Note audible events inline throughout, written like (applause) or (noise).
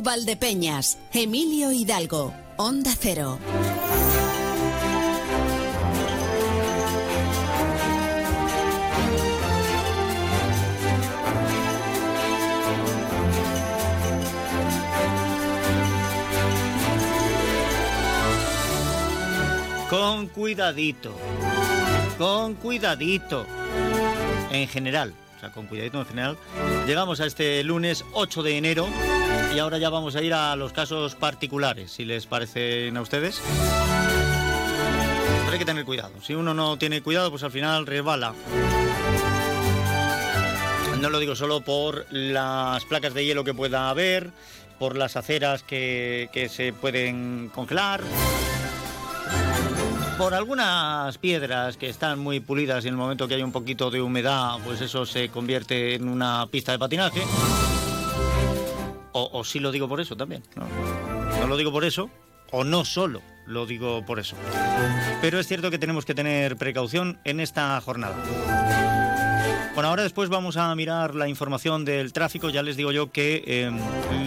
Valdepeñas, Emilio Hidalgo, Onda Cero. Con cuidadito. Con cuidadito. En general, o sea, con cuidadito en general. Llegamos a este lunes 8 de enero y ahora ya vamos a ir a los casos particulares, si les parecen a ustedes. Pero hay que tener cuidado. Si uno no tiene cuidado, pues al final resbala. No lo digo solo por las placas de hielo que pueda haber, por las aceras que, que se pueden congelar, por algunas piedras que están muy pulidas y en el momento que hay un poquito de humedad, pues eso se convierte en una pista de patinaje. O, sí lo digo por eso también. No, lo digo por eso, o no solo lo digo por eso. Pero es cierto que tenemos que tener precaución en esta jornada. Bueno, ahora después vamos a mirar la información del tráfico. Ya les digo yo que eh,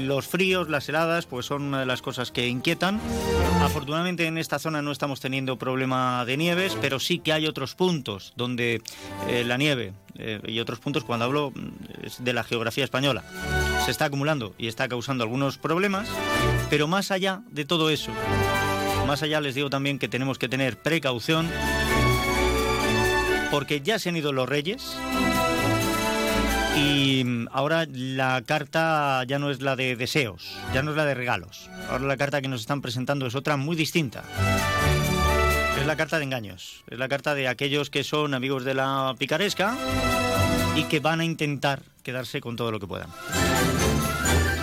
los fríos, las heladas, pues son una de las cosas que inquietan. Afortunadamente en esta zona no estamos teniendo problema de nieves, pero sí que hay otros puntos donde eh, la nieve eh, y otros puntos, cuando hablo mm, de la geografía española, se está acumulando y está causando algunos problemas. Pero más allá de todo eso, más allá les digo también que tenemos que tener precaución porque ya se han ido los reyes y mm, ahora la carta ya no es la de deseos, ya no es la de regalos. Ahora la carta que nos están presentando es otra muy distinta. Es la carta de engaños, es la carta de aquellos que son amigos de la picaresca y que van a intentar quedarse con todo lo que puedan.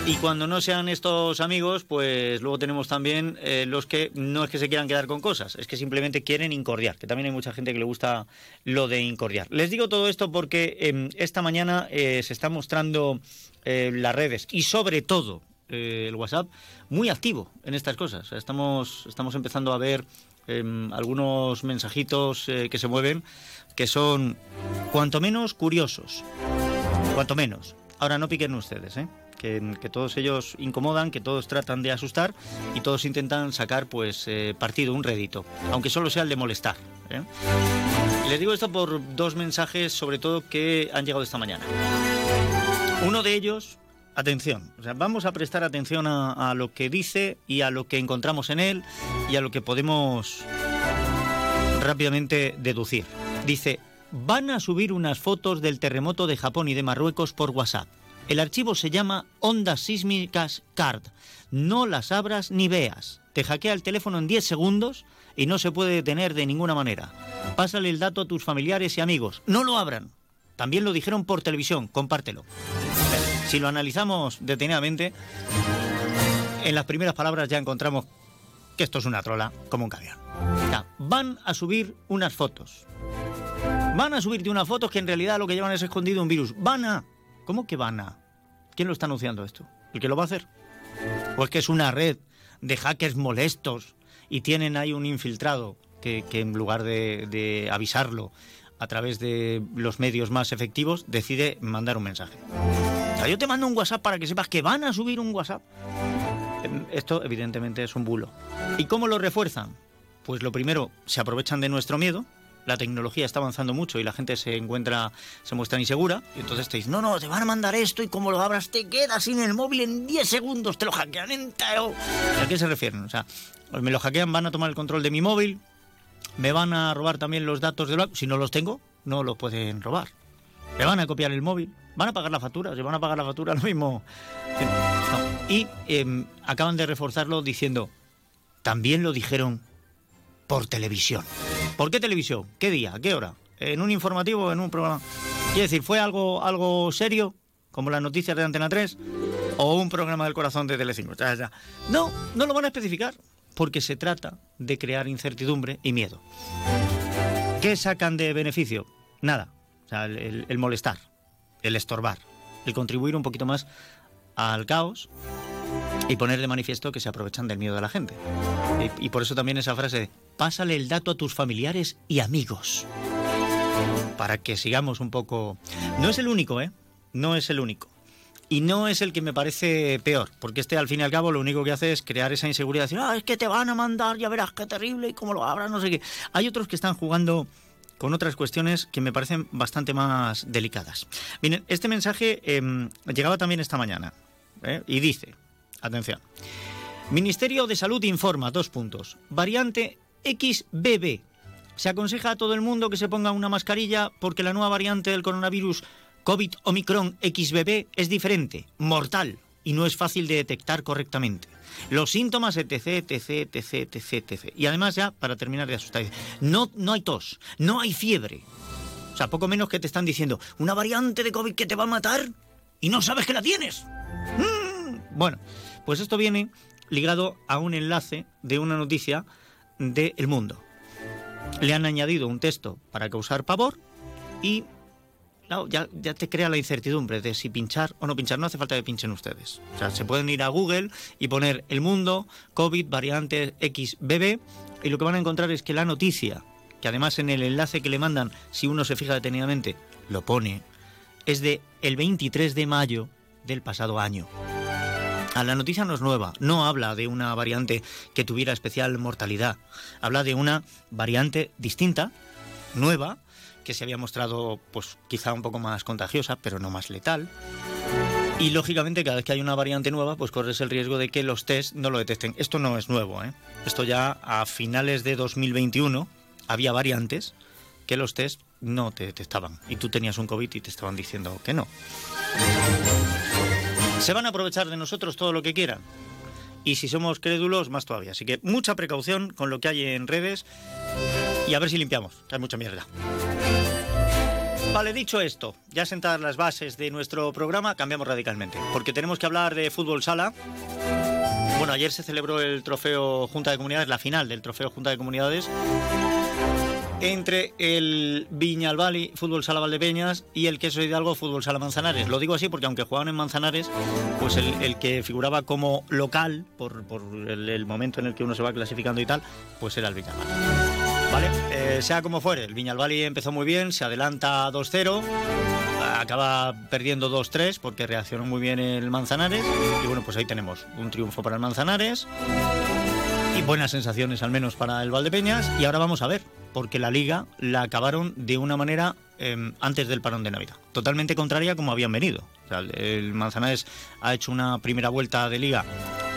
Y cuando no sean estos amigos, pues luego tenemos también eh, los que no es que se quieran quedar con cosas, es que simplemente quieren incordiar, que también hay mucha gente que le gusta lo de incordiar. Les digo todo esto porque eh, esta mañana eh, se está mostrando eh, las redes y sobre todo el WhatsApp muy activo en estas cosas. Estamos, estamos empezando a ver eh, algunos mensajitos que se mueven que son cuanto menos curiosos, cuanto menos. Ahora no piquen ustedes, ¿eh? Que, todos ellos incomodan, que todos tratan de asustar y todos intentan sacar pues eh, partido, un rédito, aunque solo sea el de molestar. ¿eh? Les digo esto por dos mensajes, sobre todo, que han llegado esta mañana. Uno de ellos, atención, o sea, vamos a prestar atención a lo que dice y a lo que encontramos en él y a lo que podemos rápidamente deducir. Dice, van a subir unas fotos del terremoto de Japón y de Marruecos por WhatsApp. El archivo se llama Ondas Sísmicas Card. No las abras ni veas. Te hackea el teléfono en 10 segundos y no se puede detener de ninguna manera. Pásale el dato a tus familiares y amigos. No lo abran. También lo dijeron por televisión. Compártelo. Si lo analizamos detenidamente, en las primeras palabras ya encontramos que esto es una trola como un. O sea, van a subir unas fotos. Van a subirte unas fotos que en realidad lo que llevan es escondido un virus. Van a... ¿Cómo que van a? ¿Quién lo está anunciando esto? ¿El que lo va a hacer? ¿O es que es una red de hackers molestos y tienen ahí un infiltrado que, que en lugar de, de avisarlo a través de los medios más efectivos decide mandar un mensaje? O sea, yo te mando un WhatsApp para que sepas que van a subir un WhatsApp. Em, Esto evidentemente es un bulo. ¿Y cómo lo refuerzan? Pues lo primero, se aprovechan de nuestro miedo. La tecnología está avanzando mucho y la gente se encuentra, se muestra insegura. Y entonces te dicen, no, no, te van a mandar esto y como lo abras te quedas sin el móvil en 10 segundos, te lo hackean entero. ¿A qué se refieren? O sea, me lo hackean, van a tomar el control de mi móvil, me van a robar también los datos del banco. Si no los tengo, no los pueden robar. Me van a copiar el móvil, van a pagar la factura, si van a pagar la factura lo mismo. Y eh, acaban de reforzarlo diciendo, también lo dijeron por televisión. ¿Por qué televisión? ¿Qué día? ¿A qué hora? ¿En un informativo? ¿En un programa? Quiere decir, ¿fue algo, algo serio? Como las noticias de Antena 3 o un programa del corazón de Telecinco. No, no lo van a especificar porque se trata de crear incertidumbre y miedo. ¿Qué sacan de beneficio? Nada. O sea, el molestar, el estorbar, el contribuir un poquito más al caos y poner de manifiesto que se aprovechan del miedo de la gente. Y, por eso también esa frase de pásale el dato a tus familiares y amigos. Para que sigamos un poco... No es el único, ¿eh? No es el único. Y no es el que me parece peor, porque este al fin y al cabo lo único que hace es crear esa inseguridad, decir, ah, es que te van a mandar, ya verás qué terrible y cómo lo abras, no sé qué. Hay otros que están jugando con otras cuestiones que me parecen bastante más delicadas. Este mensaje em, llegaba también esta mañana ¿eh? y dice, atención, Ministerio de Salud informa, dos puntos, variante XBB. Se aconseja a todo el mundo que se ponga una mascarilla porque la nueva variante del coronavirus COVID Omicron XBB es diferente, mortal y no es fácil de detectar correctamente. Los síntomas, etc, etc, etc, etc, etc. Y además ya, para terminar de asustar, no, no hay tos, no hay fiebre. O sea, poco menos que te están diciendo, una variante de COVID que te va a matar y no sabes que la tienes. Bueno, pues esto viene ligado a un enlace de una noticia de El Mundo. Le han añadido un texto para causar pavor y ya, ya, te crea la incertidumbre de si pinchar o no pinchar. No hace falta que pinchen ustedes. O sea, se pueden ir a Google y poner el mundo, COVID, variante XBB, y lo que van a encontrar es que la noticia, que además en el enlace que le mandan, si uno se fija detenidamente, lo pone, es de el 23 de mayo del pasado año. A la noticia no es nueva, no habla de una variante que tuviera especial mortalidad, habla de una variante distinta, nueva, que se había mostrado pues quizá un poco más contagiosa, pero no más letal. Y lógicamente cada vez que hay una variante nueva, pues corres el riesgo de que los test no lo detecten. Esto no es nuevo, ¿eh? Esto ya a finales de 2021 había variantes que los test no te detectaban. Y tú tenías un COVID y te estaban diciendo que no. Se van a aprovechar de nosotros todo lo que quieran. Y si somos crédulos, más todavía. Así que mucha precaución con lo que hay en redes y a ver si limpiamos, hay mucha mierda. Vale, dicho esto, ya sentadas las bases de nuestro programa, cambiamos radicalmente, porque tenemos que hablar de fútbol sala. Bueno, ayer se celebró el trofeo Junta de Comunidades, la final del trofeo Junta de Comunidades, entre el Viñalbali Fútbol Sala Valdepeñas y el Queso Hidalgo Fútbol Sala Manzanares. Lo digo así porque aunque jugaban en Manzanares, pues el, que figuraba como local, por, el, momento en el que uno se va clasificando y tal, pues era el Viñalbali. Vale, eh, sea como fuere, el Viñalbali empezó muy bien, se adelanta 2-0, acaba perdiendo 2-3 porque reaccionó muy bien el Manzanares y bueno, pues ahí tenemos un triunfo para el Manzanares buenas sensaciones al menos para el Valdepeñas y ahora vamos a ver, porque la liga la acabaron de una manera em, antes del parón de Navidad, totalmente contraria como habían venido. el Manzanares ha hecho una primera vuelta de liga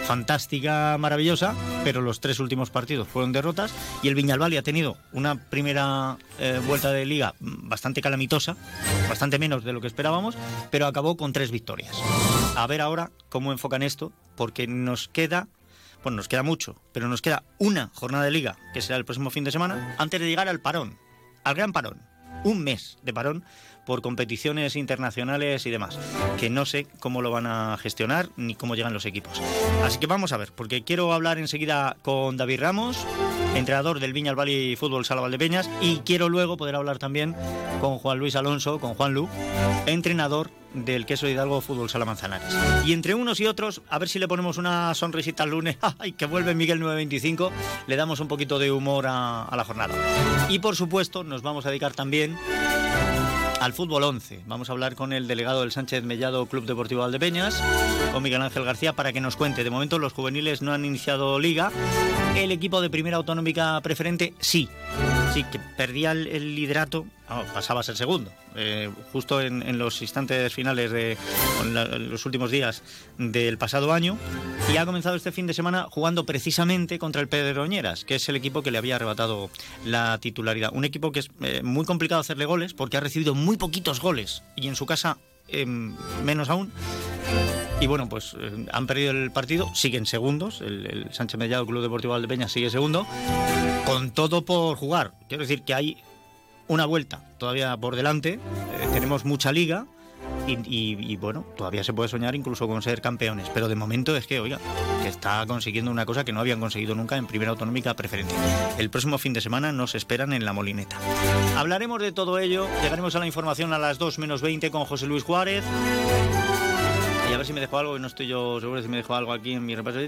fantástica, maravillosa, pero los tres últimos partidos fueron derrotas y el Viñalbali ha tenido una primera eh, vuelta de liga bastante calamitosa, bastante menos de lo que esperábamos, pero acabó con tres victorias. A ver ahora cómo enfocan esto, porque nos queda bueno, nos queda mucho, pero nos queda una jornada de liga, que será el próximo fin de semana, antes de llegar al parón, al gran parón. Un mes de parón por competiciones internacionales y demás, que no sé cómo lo van a gestionar ni cómo llegan los equipos. Así que vamos a ver, porque quiero hablar enseguida con David Ramos, entrenador del Viña Valle Fútbol Sala Valdepeñas, y quiero luego poder hablar también con Juan Luis Alonso, con Juan Lu, entrenador del Queso Hidalgo Fútbol Sala Manzanares. Y entre unos y otros, a ver si le ponemos una sonrisita al lunes, (laughs) ¡ay, que vuelve Miguel 925! Le damos un poquito de humor a la jornada. Y por supuesto, nos vamos a dedicar también al fútbol 11. Vamos a hablar con el delegado del Sánchez Mellado Club Deportivo Valdepeñas, con Miguel Ángel García, para que nos cuente. De momento los juveniles no han iniciado liga. El equipo de primera autonómica preferente sí. Sí, que perdía el, liderato, pasaba a ser segundo. Eh, justo en, los instantes finales de los últimos días del pasado año. Y ha comenzado este fin de semana jugando precisamente contra el Pedroñeras, que es el equipo que le había arrebatado la titularidad. Un equipo que es eh, muy complicado hacerle goles porque ha recibido muy poquitos goles y en su casa em, menos aún. Y bueno, pues eh, han perdido el partido, siguen segundos. El, Sánchez Mellado Club Deportivo Valdepeña sigue segundo, con todo por jugar. Quiero decir que hay una vuelta todavía por delante, eh, tenemos mucha liga. Y, bueno, todavía se puede soñar incluso con ser campeones, pero de momento es que, oiga, que está consiguiendo una cosa que no habían conseguido nunca en primera autonómica preferente. El próximo fin de semana nos esperan en la Molineta. Hablaremos de todo ello, llegaremos a la información a las 2 menos 20 con José Luis Juárez. Y a ver si me dejo algo, que no estoy yo seguro si me dejo algo aquí en mi repaso.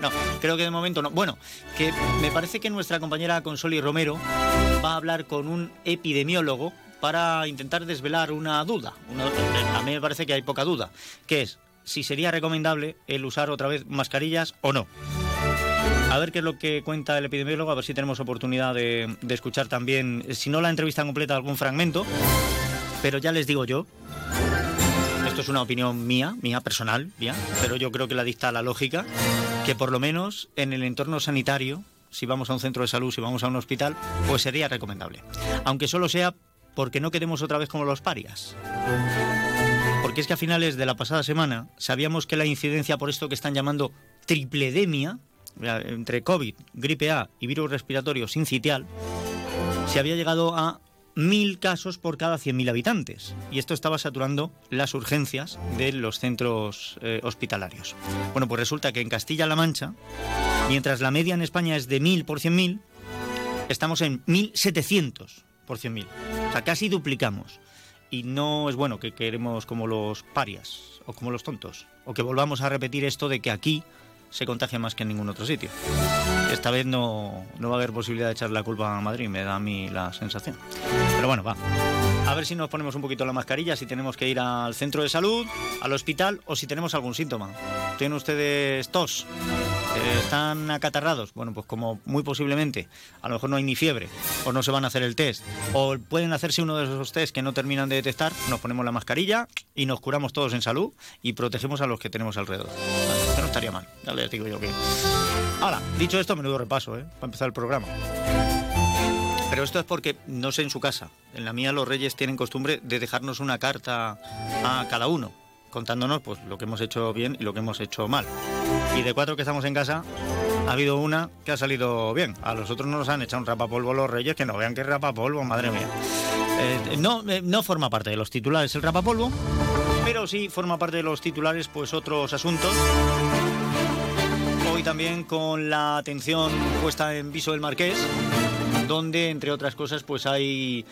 No, creo que de momento no. Bueno, que me parece que nuestra compañera Consoli Romero va a hablar con un epidemiólogo para intentar desvelar una duda. a mí me parece que hay poca duda, que es si sería recomendable el usar otra vez mascarillas o no. A ver qué es lo que cuenta el epidemiólogo, a ver si tenemos oportunidad de, de escuchar también, si no la entrevista completa, algún fragmento. Pero ya les digo yo, esto es una opinión mía, mía personal, mía, pero yo creo que la dicta la lógica, que por lo menos en el entorno sanitario, si vamos a un centro de salud, si vamos a un hospital, pues sería recomendable. Aunque solo sea porque no quedemos otra vez como los parias. Porque es que a finales de la pasada semana sabíamos que la incidencia por esto que están llamando tripledemia, entre COVID, gripe A y virus respiratorio sincitial, se había llegado a mil casos por cada 100.000 habitantes. Y esto estaba saturando las urgencias de los centros eh, hospitalarios. Bueno, pues resulta que en Castilla-La Mancha, mientras la media en España es de 1.000 por 100.000, estamos en 1.700 por 100.000. O sea, casi duplicamos. Y no es bueno que queremos como los parias o como los tontos. O que volvamos a repetir esto de que aquí se contagia más que en ningún otro sitio. Esta vez no, no va a haber posibilidad de echar la culpa a Madrid, me da a mí la sensación. Pero bueno, va. A ver si nos ponemos un poquito la mascarilla, si tenemos que ir al centro de salud, al hospital o si tenemos algún síntoma. ¿Tienen ustedes tos? ¿Están acatarrados? Bueno, pues como muy posiblemente, a lo mejor no hay ni fiebre, o no se van a hacer el test, o pueden hacerse uno de esos test que no terminan de detectar, nos ponemos la mascarilla y nos curamos todos en salud y protegemos a los que tenemos alrededor. No estaría mal, ya les digo yo que... Ahora, dicho esto, menudo repaso, ¿eh? Para empezar el programa. Pero esto es porque, no sé en su casa, en la mía los reyes tienen costumbre de dejarnos una carta a cada uno contándonos pues lo que hemos hecho bien y lo que hemos hecho mal. Y de cuatro que estamos en casa, ha habido una que ha salido bien. A los otros nos han echado un rapapolvo los reyes, que no vean que rapapolvo, madre mía. Eh, no, eh, no forma parte de los titulares el rapapolvo, pero sí forma parte de los titulares pues otros asuntos. Hoy también con la atención puesta en Viso del Marqués, donde entre otras cosas pues hay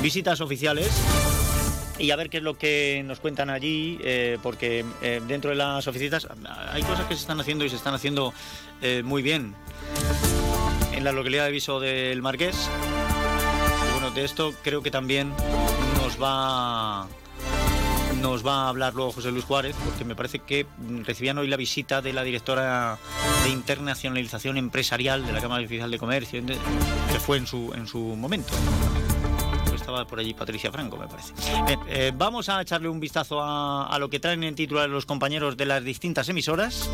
visitas oficiales y a ver qué es lo que nos cuentan allí, eh, porque eh, dentro de las oficinas hay cosas que se están haciendo y se están haciendo eh, muy bien. En la localidad de Viso del Marqués, bueno, de esto creo que también nos va nos va a hablar luego José Luis Juárez, porque me parece que recibían hoy la visita de la directora de internacionalización empresarial de la Cámara Oficial de Comercio, que fue en su, en su momento por allí Patricia Franco, me parece. Eh, vamos a echarle un vistazo a, a, lo que traen en titular los compañeros de las distintas emisoras.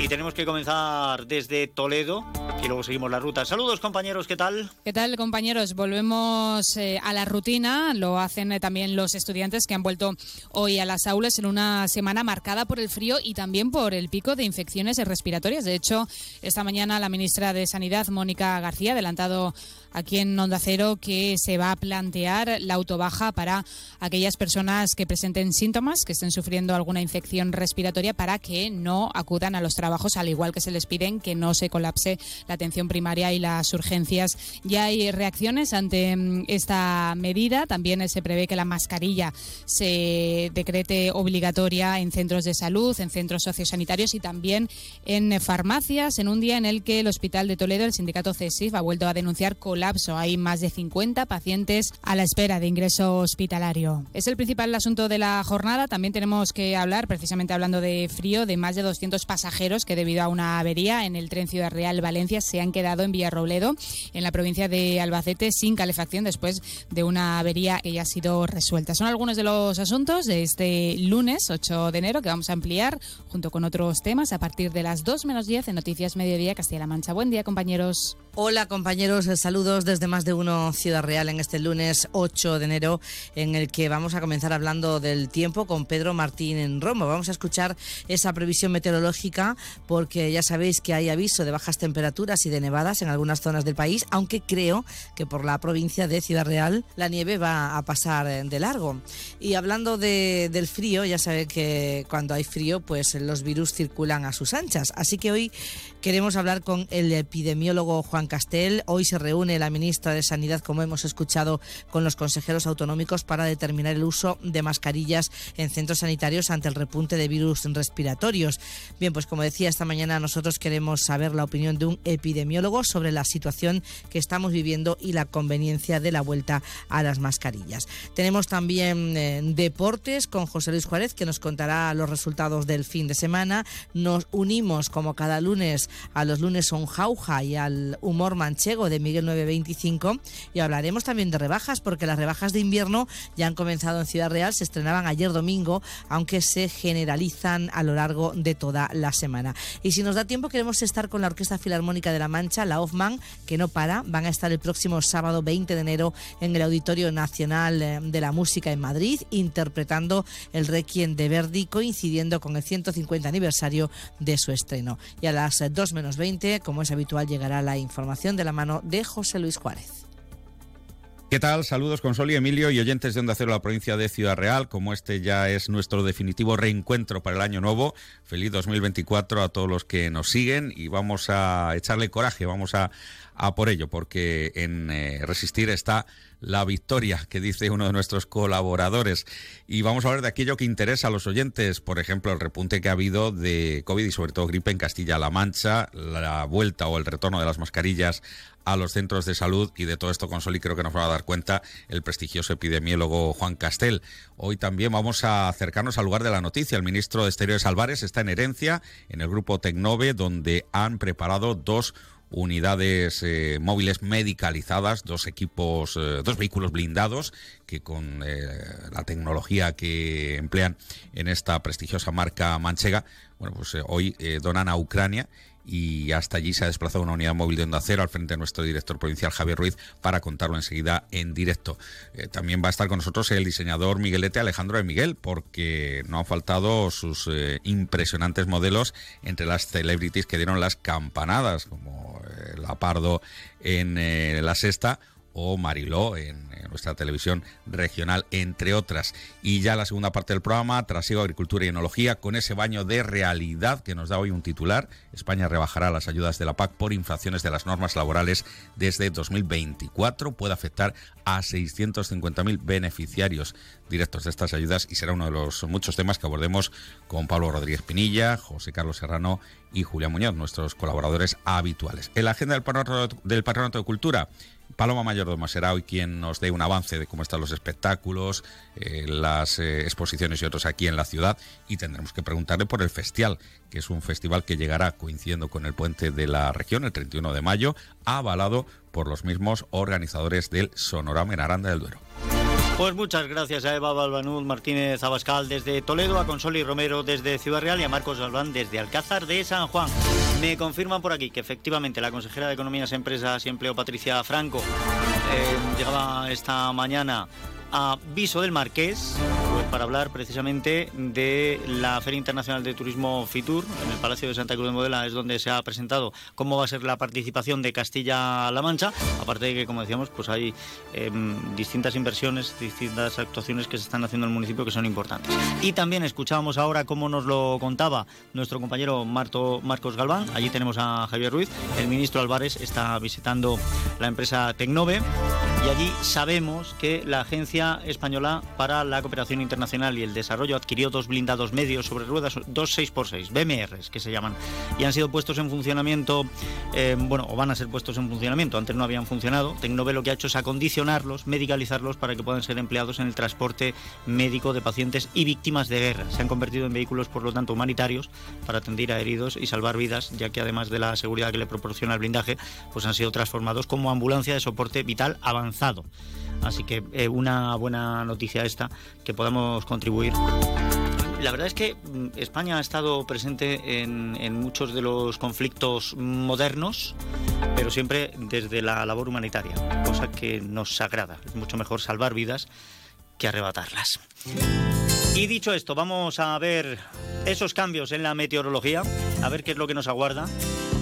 Y tenemos que comenzar desde Toledo y luego seguimos la ruta. Saludos compañeros, ¿qué tal? ¿Qué tal compañeros? Volvemos eh, a la rutina, lo hacen eh, también los estudiantes que han vuelto hoy a las aulas en una semana marcada por el frío y también por el pico de infecciones respiratorias. De hecho, esta mañana la ministra de Sanidad, Mónica García, ha adelantado aquí en Onda Cero que se va a plantear la autobaja para aquellas personas que presenten síntomas, que estén sufriendo alguna infección respiratoria para que no acudan a los trabajos, al igual que se les piden que no se colapse la atención primaria y las urgencias. Ya hay reacciones ante mm, esta medida. También se prevé que la mascarilla se decrete obligatoria en centros de salud, en centros sociosanitarios y también en farmacias, en un día en el que el Hospital de Toledo, el sindicato CESIF, ha vuelto a denunciar colapso. Hay más de 50 pacientes a la espera de ingreso hospitalario. Es el principal asunto de la jornada. También tenemos que hablar, precisamente hablando de frío, de más de 200 pasajeros que debido a una avería en el tren Ciudad Real Valencia se han quedado en Villarrobledo, en la provincia de Albacete, sin calefacción después de una avería que ya ha sido resuelta. Son algunos de los asuntos de este lunes 8 de enero que vamos a ampliar junto con otros temas a partir de las 2 menos 10 en Noticias Mediodía Castilla-La Mancha. Buen día, compañeros. Hola compañeros, saludos desde más de uno Ciudad Real en este lunes 8 de enero en el que vamos a comenzar hablando del tiempo con Pedro Martín en Romo. Vamos a escuchar esa previsión meteorológica porque ya sabéis que hay aviso de bajas temperaturas y de nevadas en algunas zonas del país, aunque creo que por la provincia de Ciudad Real la nieve va a pasar de largo. Y hablando de, del frío, ya sabéis que cuando hay frío pues los virus circulan a sus anchas. Así que hoy queremos hablar con el epidemiólogo Juan Juan Castel. Hoy se reúne la ministra de Sanidad, como hemos escuchado, con los consejeros autonómicos para determinar el uso de mascarillas en centros sanitarios ante el repunte de virus respiratorios. Bien, pues como decía esta mañana, nosotros queremos saber la opinión de un epidemiólogo sobre la situación que estamos viviendo y la conveniencia de la vuelta a las mascarillas. Tenemos también eh, deportes con José Luis Juárez, que nos contará los resultados del fin de semana. Nos unimos, como cada lunes, a los lunes son jauja y al humor manchego de Miguel 925 y hablaremos también de rebajas, porque las rebajas de invierno ya han comenzado en Ciudad Real, se estrenaban ayer domingo, aunque se generalizan a lo largo de toda la semana. Y si nos da tiempo, queremos estar con la Orquesta Filarmónica de la Mancha, la Hoffman, que no para, van a estar el próximo sábado 20 de enero en el Auditorio Nacional eh, de la Música en Madrid, interpretando el Requiem de Verdi, coincidiendo con el 150 aniversario de su estreno. Y a las 2 menos 20, como es habitual, llegará la información de la mano de José Luis Juárez. ¿Qué tal? Saludos con Sol y Emilio y oyentes de Onda Cero, la provincia de Ciudad Real. Como este ya es nuestro definitivo reencuentro para el año nuevo, feliz 2024 a todos los que nos siguen y vamos a echarle coraje, vamos a, a por ello, porque en eh, Resistir está la victoria, que dice uno de nuestros colaboradores. Y vamos a hablar de aquello que interesa a los oyentes, por ejemplo, el repunte que ha habido de COVID y sobre todo gripe en Castilla-La Mancha, la vuelta o el retorno de las mascarillas a los centros de salud y de todo esto con Soli creo que nos va a dar cuenta el prestigioso epidemiólogo Juan Castel. Hoy también vamos a acercarnos al lugar de la noticia. El ministro de Exteriores Álvarez está en herencia en el grupo Tecnove donde han preparado dos unidades eh, móviles medicalizadas, dos equipos, eh, dos vehículos blindados que con eh, la tecnología que emplean en esta prestigiosa marca manchega, bueno, pues hoy donan a Ucrania y hasta allí se ha desplazado una unidad móvil de Onda Cero al frente de nuestro director provincial Javier Ruiz para contarlo enseguida en directo. Eh, también va a estar con nosotros el diseñador Miguelete Alejandro de Miguel porque no han faltado sus eh, impresionantes modelos entre las celebrities que dieron las campanadas como eh, La Pardo en La Sexta o Mariló en, nuestra televisión regional, entre otras. Y ya la segunda parte del programa, trasiego, agricultura y enología, con ese baño de realidad que nos da hoy un titular. España rebajará las ayudas de la PAC por infracciones de las normas laborales desde 2024. Puede afectar a 650.000 beneficiarios directos de estas ayudas y será uno de los muchos temas que abordemos con Pablo Rodríguez Pinilla, José Carlos Serrano y Julia Muñoz, nuestros colaboradores habituales. En la agenda del Patronato, de Cultura, Paloma Mayordomo será hoy quien nos dé un avance de cómo están los espectáculos, eh, las eh, exposiciones y otros aquí en la ciudad y tendremos que preguntarle por el Festival, que es un festival que llegará coincidiendo con el puente de la región el 31 de mayo, avalado por los mismos organizadores del Sonorama en Aranda del Duero. Pues muchas gracias a Eva Balbanud Martínez Abascal desde Toledo, a Consoli Romero desde Ciudad Real y a Marcos Galván desde Alcázar de San Juan. Me confirman por aquí que efectivamente la consejera de Economías, Empresas y Empleo, Patricia Franco, eh, llegaba esta mañana a Viso del Marqués pues para hablar precisamente de la Feria Internacional de Turismo FITUR. En el Palacio de Santa Cruz de Modela es donde se ha presentado cómo va a ser la participación de Castilla-La Mancha. Aparte de que como decíamos pues hay em, distintas inversiones distintas actuaciones que se están haciendo en el municipio que son importantes. Y también escuchábamos ahora cómo nos lo contaba nuestro compañero Marto, Marcos Galván. Allí tenemos a Javier Ruiz. El ministro Álvarez está visitando la empresa Tecnove. Y allí sabemos que la Agencia Española para la Cooperación Internacional y el Desarrollo adquirió dos blindados medios sobre ruedas, dos 6x6, BMRs que se llaman, y han sido puestos en funcionamiento, eh, bueno, o van a ser puestos en funcionamiento, antes no habían funcionado. Tecnove lo que ha hecho es acondicionarlos, medicalizarlos para que puedan ser empleados en el transporte médico de pacientes y víctimas de guerra. Se han convertido en vehículos, por lo tanto, humanitarios para atender a heridos y salvar vidas, ya que además de la seguridad que le proporciona el blindaje, pues han sido transformados como ambulancia de soporte vital avanzado Así que eh, una buena noticia esta, que podamos contribuir. La verdad es que mm, España ha estado presente en, muchos de los conflictos modernos, pero siempre desde la labor humanitaria, cosa que nos agrada. Es mucho mejor salvar vidas que arrebatarlas. Y dicho esto, vamos a ver esos cambios en la meteorología, a ver qué es lo que nos aguarda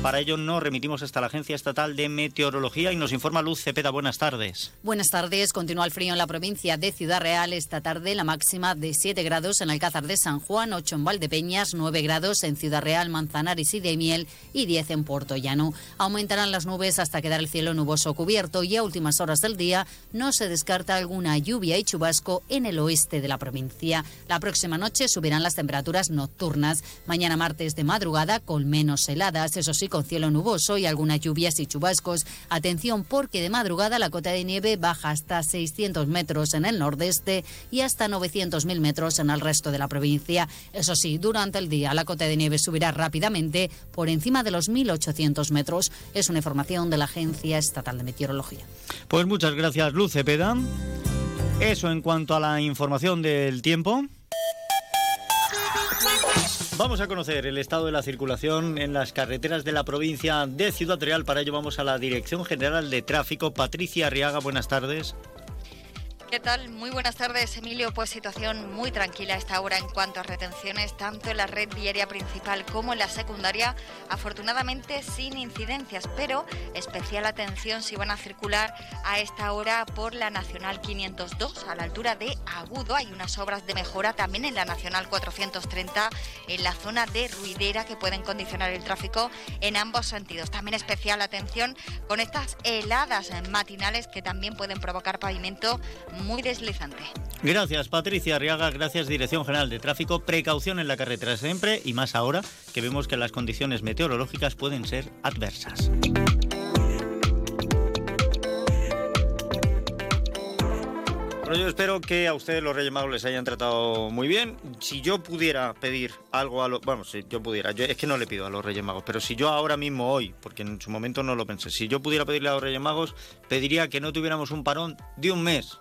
Para ello nos remitimos hasta la Agencia Estatal de Meteorología y nos informa Luz Cepeda. Buenas tardes. Buenas tardes. Continúa el frío en la provincia de Ciudad Real. Esta tarde la máxima de 7 grados en Alcázar de San Juan, 8 en Valdepeñas, 9 grados en Ciudad Real, Manzanares y de Miel y 10 en Puerto Llano. Aumentarán las nubes hasta quedar el cielo nuboso cubierto y a últimas horas del día no se descarta alguna lluvia y chubasco en el oeste de la provincia. La próxima noche subirán las temperaturas nocturnas. Mañana martes de madrugada con menos heladas, eso sí, con cielo nuboso y algunas lluvias y chubascos. Atención porque de madrugada la cota de nieve baja hasta 600 metros en el nordeste y hasta 900.000 metros en el resto de la provincia. Eso sí, durante el día la cota de nieve subirá rápidamente por encima de los 1.800 metros. Es una información de la Agencia Estatal de Meteorología. Pues muchas gracias, Luz Cepeda. Eso en cuanto a la información del tiempo. Vamos a conocer el estado de la circulación en las carreteras de la provincia de Ciudad Real. Para ello vamos a la Dirección General de Tráfico. Patricia Arriaga, buenas tardes. ¿Qué tal? Muy buenas tardes, Emilio. Pues situación muy tranquila esta hora en cuanto a retenciones, tanto en la red viaria principal como en la secundaria. Afortunadamente sin incidencias, pero especial atención si van a circular a esta hora por la Nacional 502, a la altura de Agudo. Hay unas obras de mejora también en la Nacional 430, en la zona de Ruidera, que pueden condicionar el tráfico en ambos sentidos. También especial atención con estas heladas matinales que también pueden provocar pavimento muy deslizante. Gracias, Patricia Arriaga. Gracias, Dirección General de Tráfico. Precaución en la carretera siempre y más ahora que vemos que las condiciones meteorológicas pueden ser adversas. Bueno, yo espero que a ustedes los Reyes Magos les hayan tratado muy bien. Si yo pudiera pedir algo a los... Bueno, si yo pudiera, es que no le pido a los Reyes Magos, pero si yo ahora mismo hoy, porque en su momento no lo pensé, si yo pudiera pedirle a los Reyes Magos, pediría que no tuviéramos un parón de un mes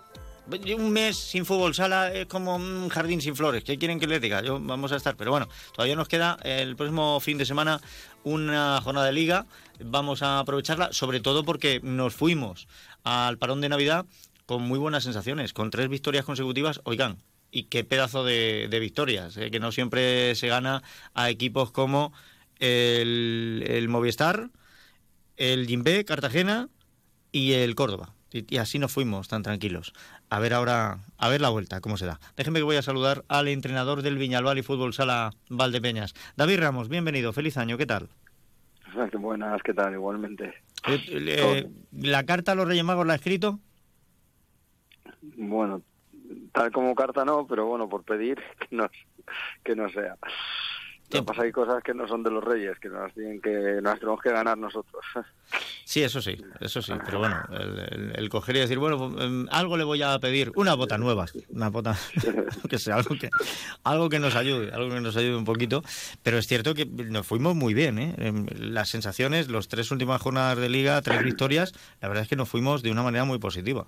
un mes sin fútbol sala es como un jardín sin flores. ¿Qué quieren que les diga? Yo, vamos a estar. Pero bueno, todavía nos queda el próximo fin de semana una jornada de liga. Vamos a aprovecharla, sobre todo porque nos fuimos al parón de Navidad con muy buenas sensaciones, con tres victorias consecutivas. Oigan, y qué pedazo de, victorias, ¿eh? que no siempre se gana a equipos como el, el Movistar, el Jimbe, Cartagena y el Córdoba. Y, así nos fuimos tan tranquilos. A ver ahora, a ver la vuelta, cómo se da. Déjenme que voy a saludar al entrenador del Viñalbal y Fútbol Sala Valdepeñas. David Ramos, bienvenido, feliz año, ¿qué tal? (laughs) Buenas, ¿qué tal? Igualmente. Eh, eh, ¿La carta a los Reyes Magos la ha escrito? Bueno, tal como carta no, pero bueno, por pedir (laughs) que no, que no sea. Lo que pasa hay cosas que no son de los reyes, que nos tienen que nos tenemos que ganar nosotros. (laughs) Sí, eso sí, eso sí. Pero bueno, el, coger y decir, bueno, em, algo le voy a pedir, una bota nueva, una bota, (laughs) que sea, algo que, algo que nos ayude, algo que nos ayude un poquito. Pero es cierto que nos fuimos muy bien, ¿eh? Em, las sensaciones, los tres últimas jornadas de liga, tres victorias, la verdad es que nos fuimos de una manera muy positiva.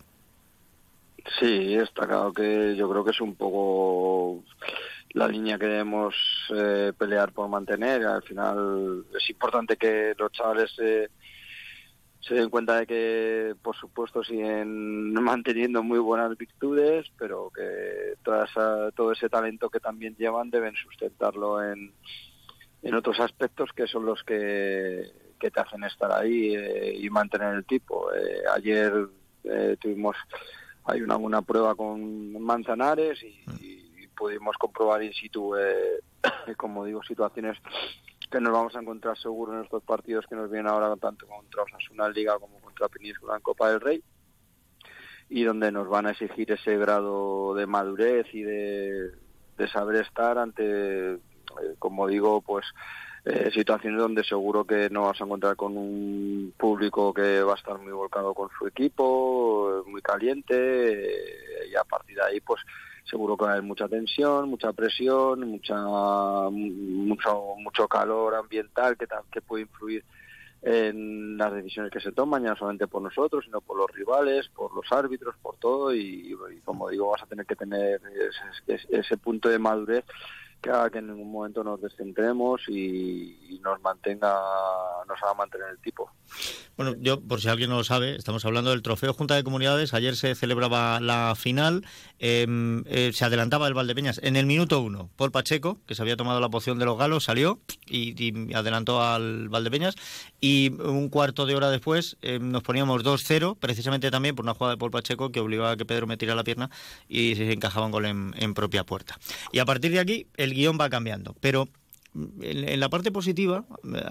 Sí, está claro que yo creo que es un poco la línea que debemos eh, pelear por mantener. Al final es importante que los chavales se den cuenta de que, por supuesto, siguen (laughs) manteniendo muy buenas virtudes, pero que toda todo ese talento que también llevan deben sustentarlo en, en otros aspectos que son los que, que te hacen estar ahí eh, y mantener el tipo. Eh, ayer tuvimos hay una buena prueba con Manzanares y mm pudimos comprobar in situ, eh, (coughs) como digo, situaciones que nos vamos a encontrar seguro en estos partidos que nos vienen ahora tanto contra Osasuna Liga como contra Península en Copa del Rey y donde nos van a exigir ese grado de madurez y de, saber estar ante, eh, como digo, pues eh, situaciones donde seguro que no vas a encontrar con un público que va a estar muy volcado con su equipo, muy caliente, y a partir de ahí, pues seguro que hay mucha tensión, mucha presión, mucha mucho mucho calor ambiental que, puede influir en las decisiones que se toman, ya no solamente por nosotros, sino por los rivales, por los árbitros, por todo, y, como digo, vas a tener que tener ese, punto de madurez que haga que en ningún momento nos descentremos y, nos mantenga, nos haga mantener el tipo. Bueno, yo, por si alguien no lo sabe, estamos hablando del Trofeo Junta de Comunidades. Ayer se celebraba la final. Em, eh, se adelantaba el Valdepeñas en el minuto uno. Paul Pacheco, que se había tomado la poción de los galos, salió y, adelantó al Valdepeñas. Y un cuarto de hora después em, nos poníamos 2-0, precisamente también por una jugada de Paul Pacheco que obligaba a que Pedro metiera la pierna y se encajaba un gol en, en propia puerta. Y a partir de aquí, el guion va cambiando. Pero en, la parte positiva,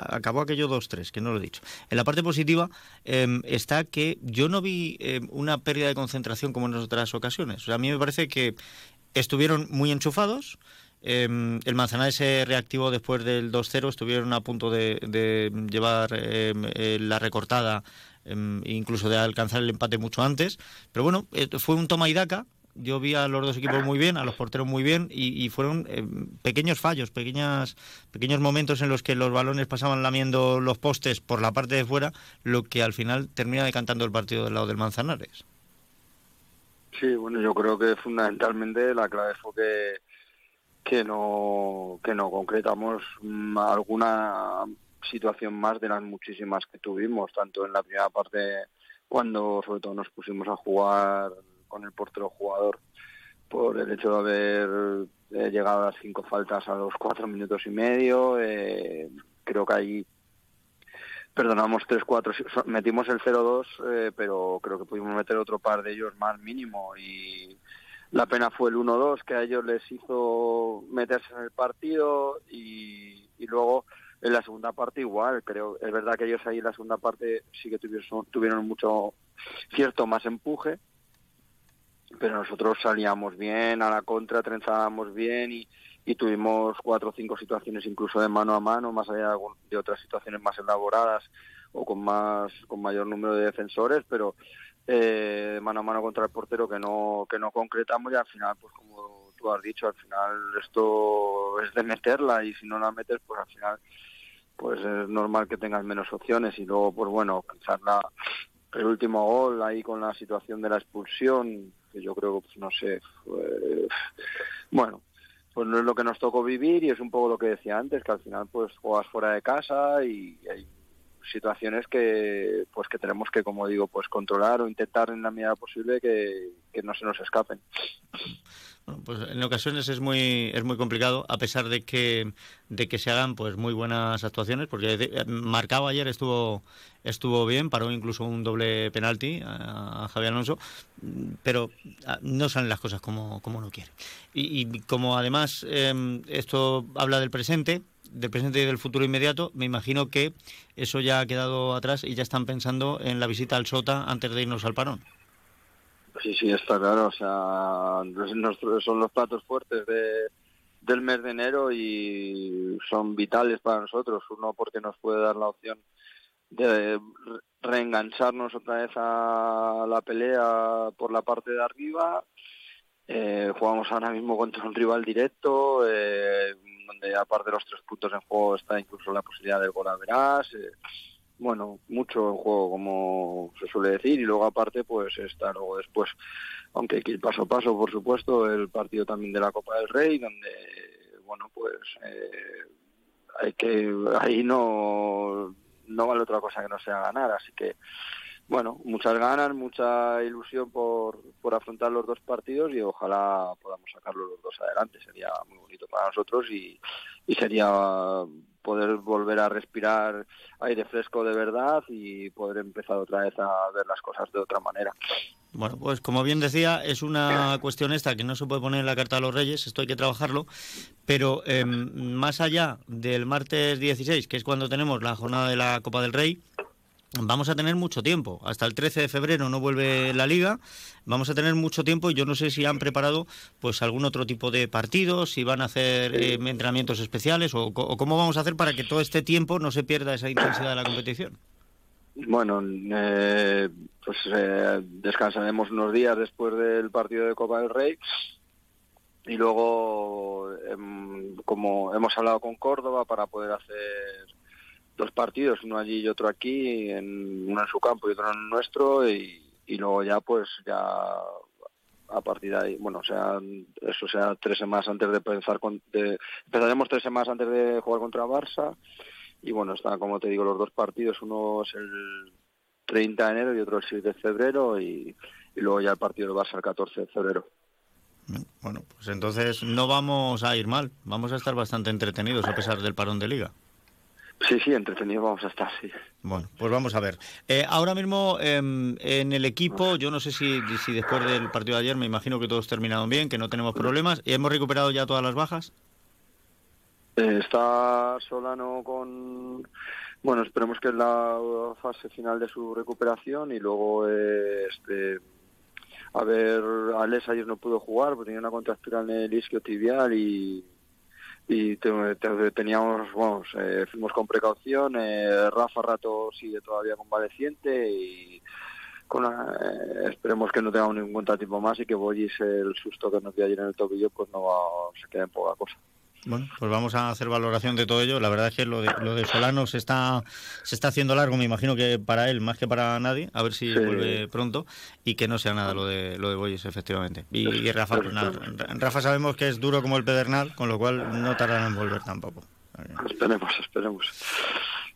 acabó aquello 2-3, que no lo he dicho. En la parte positiva em, está que yo no vi em, una pérdida de concentración como en otras ocasiones. A mí me parece que estuvieron muy enchufados. Em, el Manzanares se reactivó después del 2-0, estuvieron a punto de, llevar eh, la recortada, incluso de alcanzar el empate mucho antes. Pero bueno, eh, fue un toma y daca yo vi a los dos equipos muy bien, a los porteros muy bien y, fueron eh, pequeños fallos, pequeñas, pequeños momentos en los que los balones pasaban lamiendo los postes por la parte de fuera, lo que al final termina decantando el partido del lado del Manzanares. Sí, bueno, yo creo que fundamentalmente la clave fue que que no que no concretamos alguna situación más de las muchísimas que tuvimos, tanto en la primera parte cuando sobre todo nos pusimos a jugar con el portero jugador por el hecho de haber eh, llegado a las cinco faltas a los cuatro minutos y medio. Eh, creo que ahí perdonamos 3-4, metimos el 0-2, eh, pero creo que pudimos meter otro par de ellos más mínimo y la pena fue el 1-2 que a ellos les hizo meterse en el partido y, y, luego en la segunda parte igual, creo, es verdad que ellos ahí en la segunda parte sí que tuvieron, tuvieron mucho cierto más empuje, pero nosotros salíamos bien a la contra, trenzábamos bien y, tuvimos cuatro o cinco situaciones incluso de mano a mano, más allá de otras situaciones más elaboradas o con más con mayor número de defensores, pero eh, mano a mano contra el portero que no que no concretamos y al final, pues como tú has dicho, al final esto es de meterla y si no la metes, pues al final pues es normal que tengas menos opciones y luego pues bueno, pensar el último gol ahí con la situación de la expulsión yo creo pues, no sé, bueno, pues no es lo que nos tocó vivir y es un poco lo que decía antes, que al final pues juegas fuera de casa y hay situaciones que pues que tenemos que como digo pues controlar o intentar en la medida posible que, que no se nos escapen. Pues en ocasiones es muy es muy complicado a pesar de que de que se hagan pues muy buenas actuaciones porque marcado ayer estuvo estuvo bien paró incluso un doble penalti a, Javier Alonso pero ah, no salen las cosas como como uno quiere. Y, como además em, esto habla del presente del presente y del futuro inmediato me imagino que eso ya ha quedado atrás y ya están pensando en la visita al Sota antes de irnos al parón Sí, sí, está claro. O sea, son los platos fuertes de, del mes de enero y son vitales para nosotros. Uno, porque nos puede dar la opción de reengancharnos otra vez a la pelea por la parte de arriba. Eh, jugamos ahora mismo contra un rival directo, eh, donde aparte de los tres puntos en juego está incluso la posibilidad de gol a verás. Eh, bueno, mucho en juego, como se suele decir, y luego aparte, pues está luego después, aunque hay que ir paso a paso, por supuesto, el partido también de la Copa del Rey, donde, bueno, pues eh, hay que, ahí no, no vale otra cosa que no sea ganar, así que, bueno, muchas ganas, mucha ilusión por, por afrontar los dos partidos y ojalá podamos sacarlos los dos adelante, sería muy bonito para nosotros y, y sería poder volver a respirar aire fresco de verdad y poder empezar otra vez a ver las cosas de otra manera. Bueno, pues como bien decía, es una cuestión esta que no se puede poner en la carta de los Reyes, esto hay que trabajarlo, pero em, más allá del martes 16, que es cuando tenemos la jornada de la Copa del Rey, vamos a tener mucho tiempo. Hasta el 13 de febrero no vuelve la liga. Vamos a tener mucho tiempo y yo no sé si han preparado pues algún otro tipo de partidos, si van a hacer eh, entrenamientos especiales o, cómo vamos a hacer para que todo este tiempo no se pierda esa intensidad de la competición. Bueno, eh, pues eh, descansaremos unos días después del partido de Copa del Rey y luego, em, como hemos hablado con Córdoba para poder hacer dos partidos, uno allí y otro aquí, en, uno en su campo y otro en nuestro, y, luego ya pues ya a partir de ahí, bueno, o sea, eso sea tres semanas antes de empezar con, empezaremos tres semanas antes de jugar contra Barça y bueno, está como te digo los dos partidos, uno es el 30 de enero y otro el 6 de febrero y, y luego ya el partido va a ser el 14 de febrero. Bueno, pues entonces no vamos a ir mal, vamos a estar bastante entretenidos a pesar del parón de liga. Sí, sí, entretenidos vamos a estar, sí. Bueno, pues vamos a ver. Eh, ahora mismo em, en el equipo, yo no sé si, si después del partido de ayer, me imagino que todos terminaron bien, que no tenemos problemas. ¿Hemos recuperado ya todas las bajas? Eh, está Solano con... Bueno, esperemos que es la fase final de su recuperación y luego eh, este... A ver, Alex ayer no pudo jugar porque tenía una contractura en el isquio tibial y y te- te- teníamos, vamos, eh, fuimos con precaución. eh, Rafa Rato sigue todavía convaleciente y con la- eh, esperemos que no tengamos ningún contratiempo más y que Boyis, el susto que nos dio ayer en el tobillo, pues no va- se quede en poca cosa. Bueno, pues vamos a hacer valoración de todo ello. La verdad es que lo de, lo de Solano se está, se está haciendo largo, me imagino que para él más que para nadie. A ver si Sí. vuelve pronto y que no sea nada lo de lo de Boyes, efectivamente. Y, y Rafa, pues nada, Rafa sabemos que es duro como el pedernal, con lo cual no tardará en volver tampoco. Esperemos, esperemos.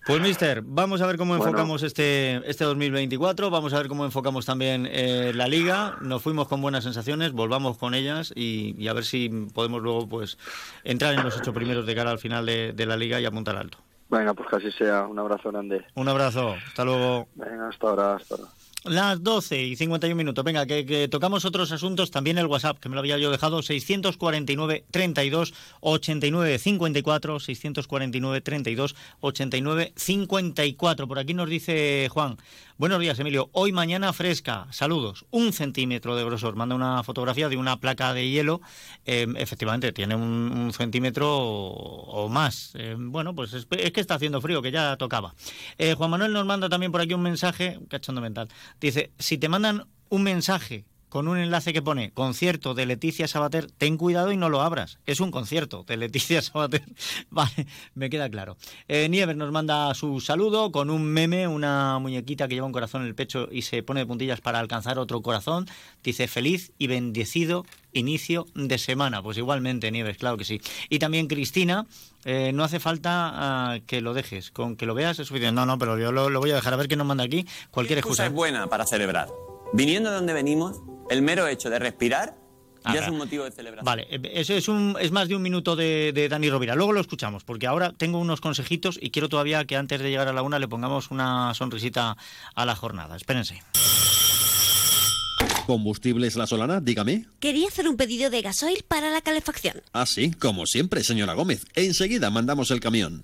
Pues, mister, vamos a ver cómo Bueno. enfocamos este, este 2024, vamos a ver cómo enfocamos también eh, la liga. Nos fuimos con buenas sensaciones, volvamos con ellas y, y a ver si podemos luego pues entrar en los ocho primeros de cara al final de, de la liga y apuntar alto. Venga, pues que así sea. Un abrazo grande. Un abrazo, hasta luego. Venga, hasta ahora, hasta ahora. Las 12 y 51 minutos. Venga, que, que tocamos otros asuntos. También el WhatsApp, que me lo había yo dejado. 649 32 89 54. 649 32 89 54. Por aquí nos dice Juan. Buenos días, Emilio. Hoy, mañana, fresca. Saludos. Un centímetro de grosor. Manda una fotografía de una placa de hielo. Eh, efectivamente, tiene un, centímetro o, más. Eh, bueno, pues es, es que está haciendo frío, que ya tocaba. Eh, Juan Manuel nos manda también por aquí un mensaje, cachondo mental. Dice, si te mandan un mensaje con un enlace que pone concierto de Leticia Sabater, ten cuidado y no lo abras. Es un concierto de Leticia (laughs) Sabater. Vale, me queda claro. Eh, Nieves nos manda su saludo con un meme, una muñequita que lleva un corazón en el pecho y se pone de puntillas para alcanzar otro corazón. Dice feliz y bendecido inicio de semana. Pues igualmente, Nieves, claro que sí. Y también Cristina, eh, no hace falta ah, que lo dejes, con que lo veas es suficiente. No, no, pero yo lo, lo voy a dejar a ver qué nos manda aquí. Cualquier excusa excusa. es buena para celebrar. Viniendo de donde venimos, el mero hecho de respirar Ah, ya es claro. un motivo de celebración. Vale, eh, eso es, un, es más de un minuto de, de Dani Rovira. Luego lo escuchamos, porque ahora tengo unos consejitos y quiero todavía que antes de llegar a la una le pongamos una sonrisita a la jornada. Espérense. ¿Combustibles La Solana? Dígame. Quería hacer un pedido de gasoil para la calefacción. Ah, sí, como siempre, señora Gómez. Enseguida mandamos el camión.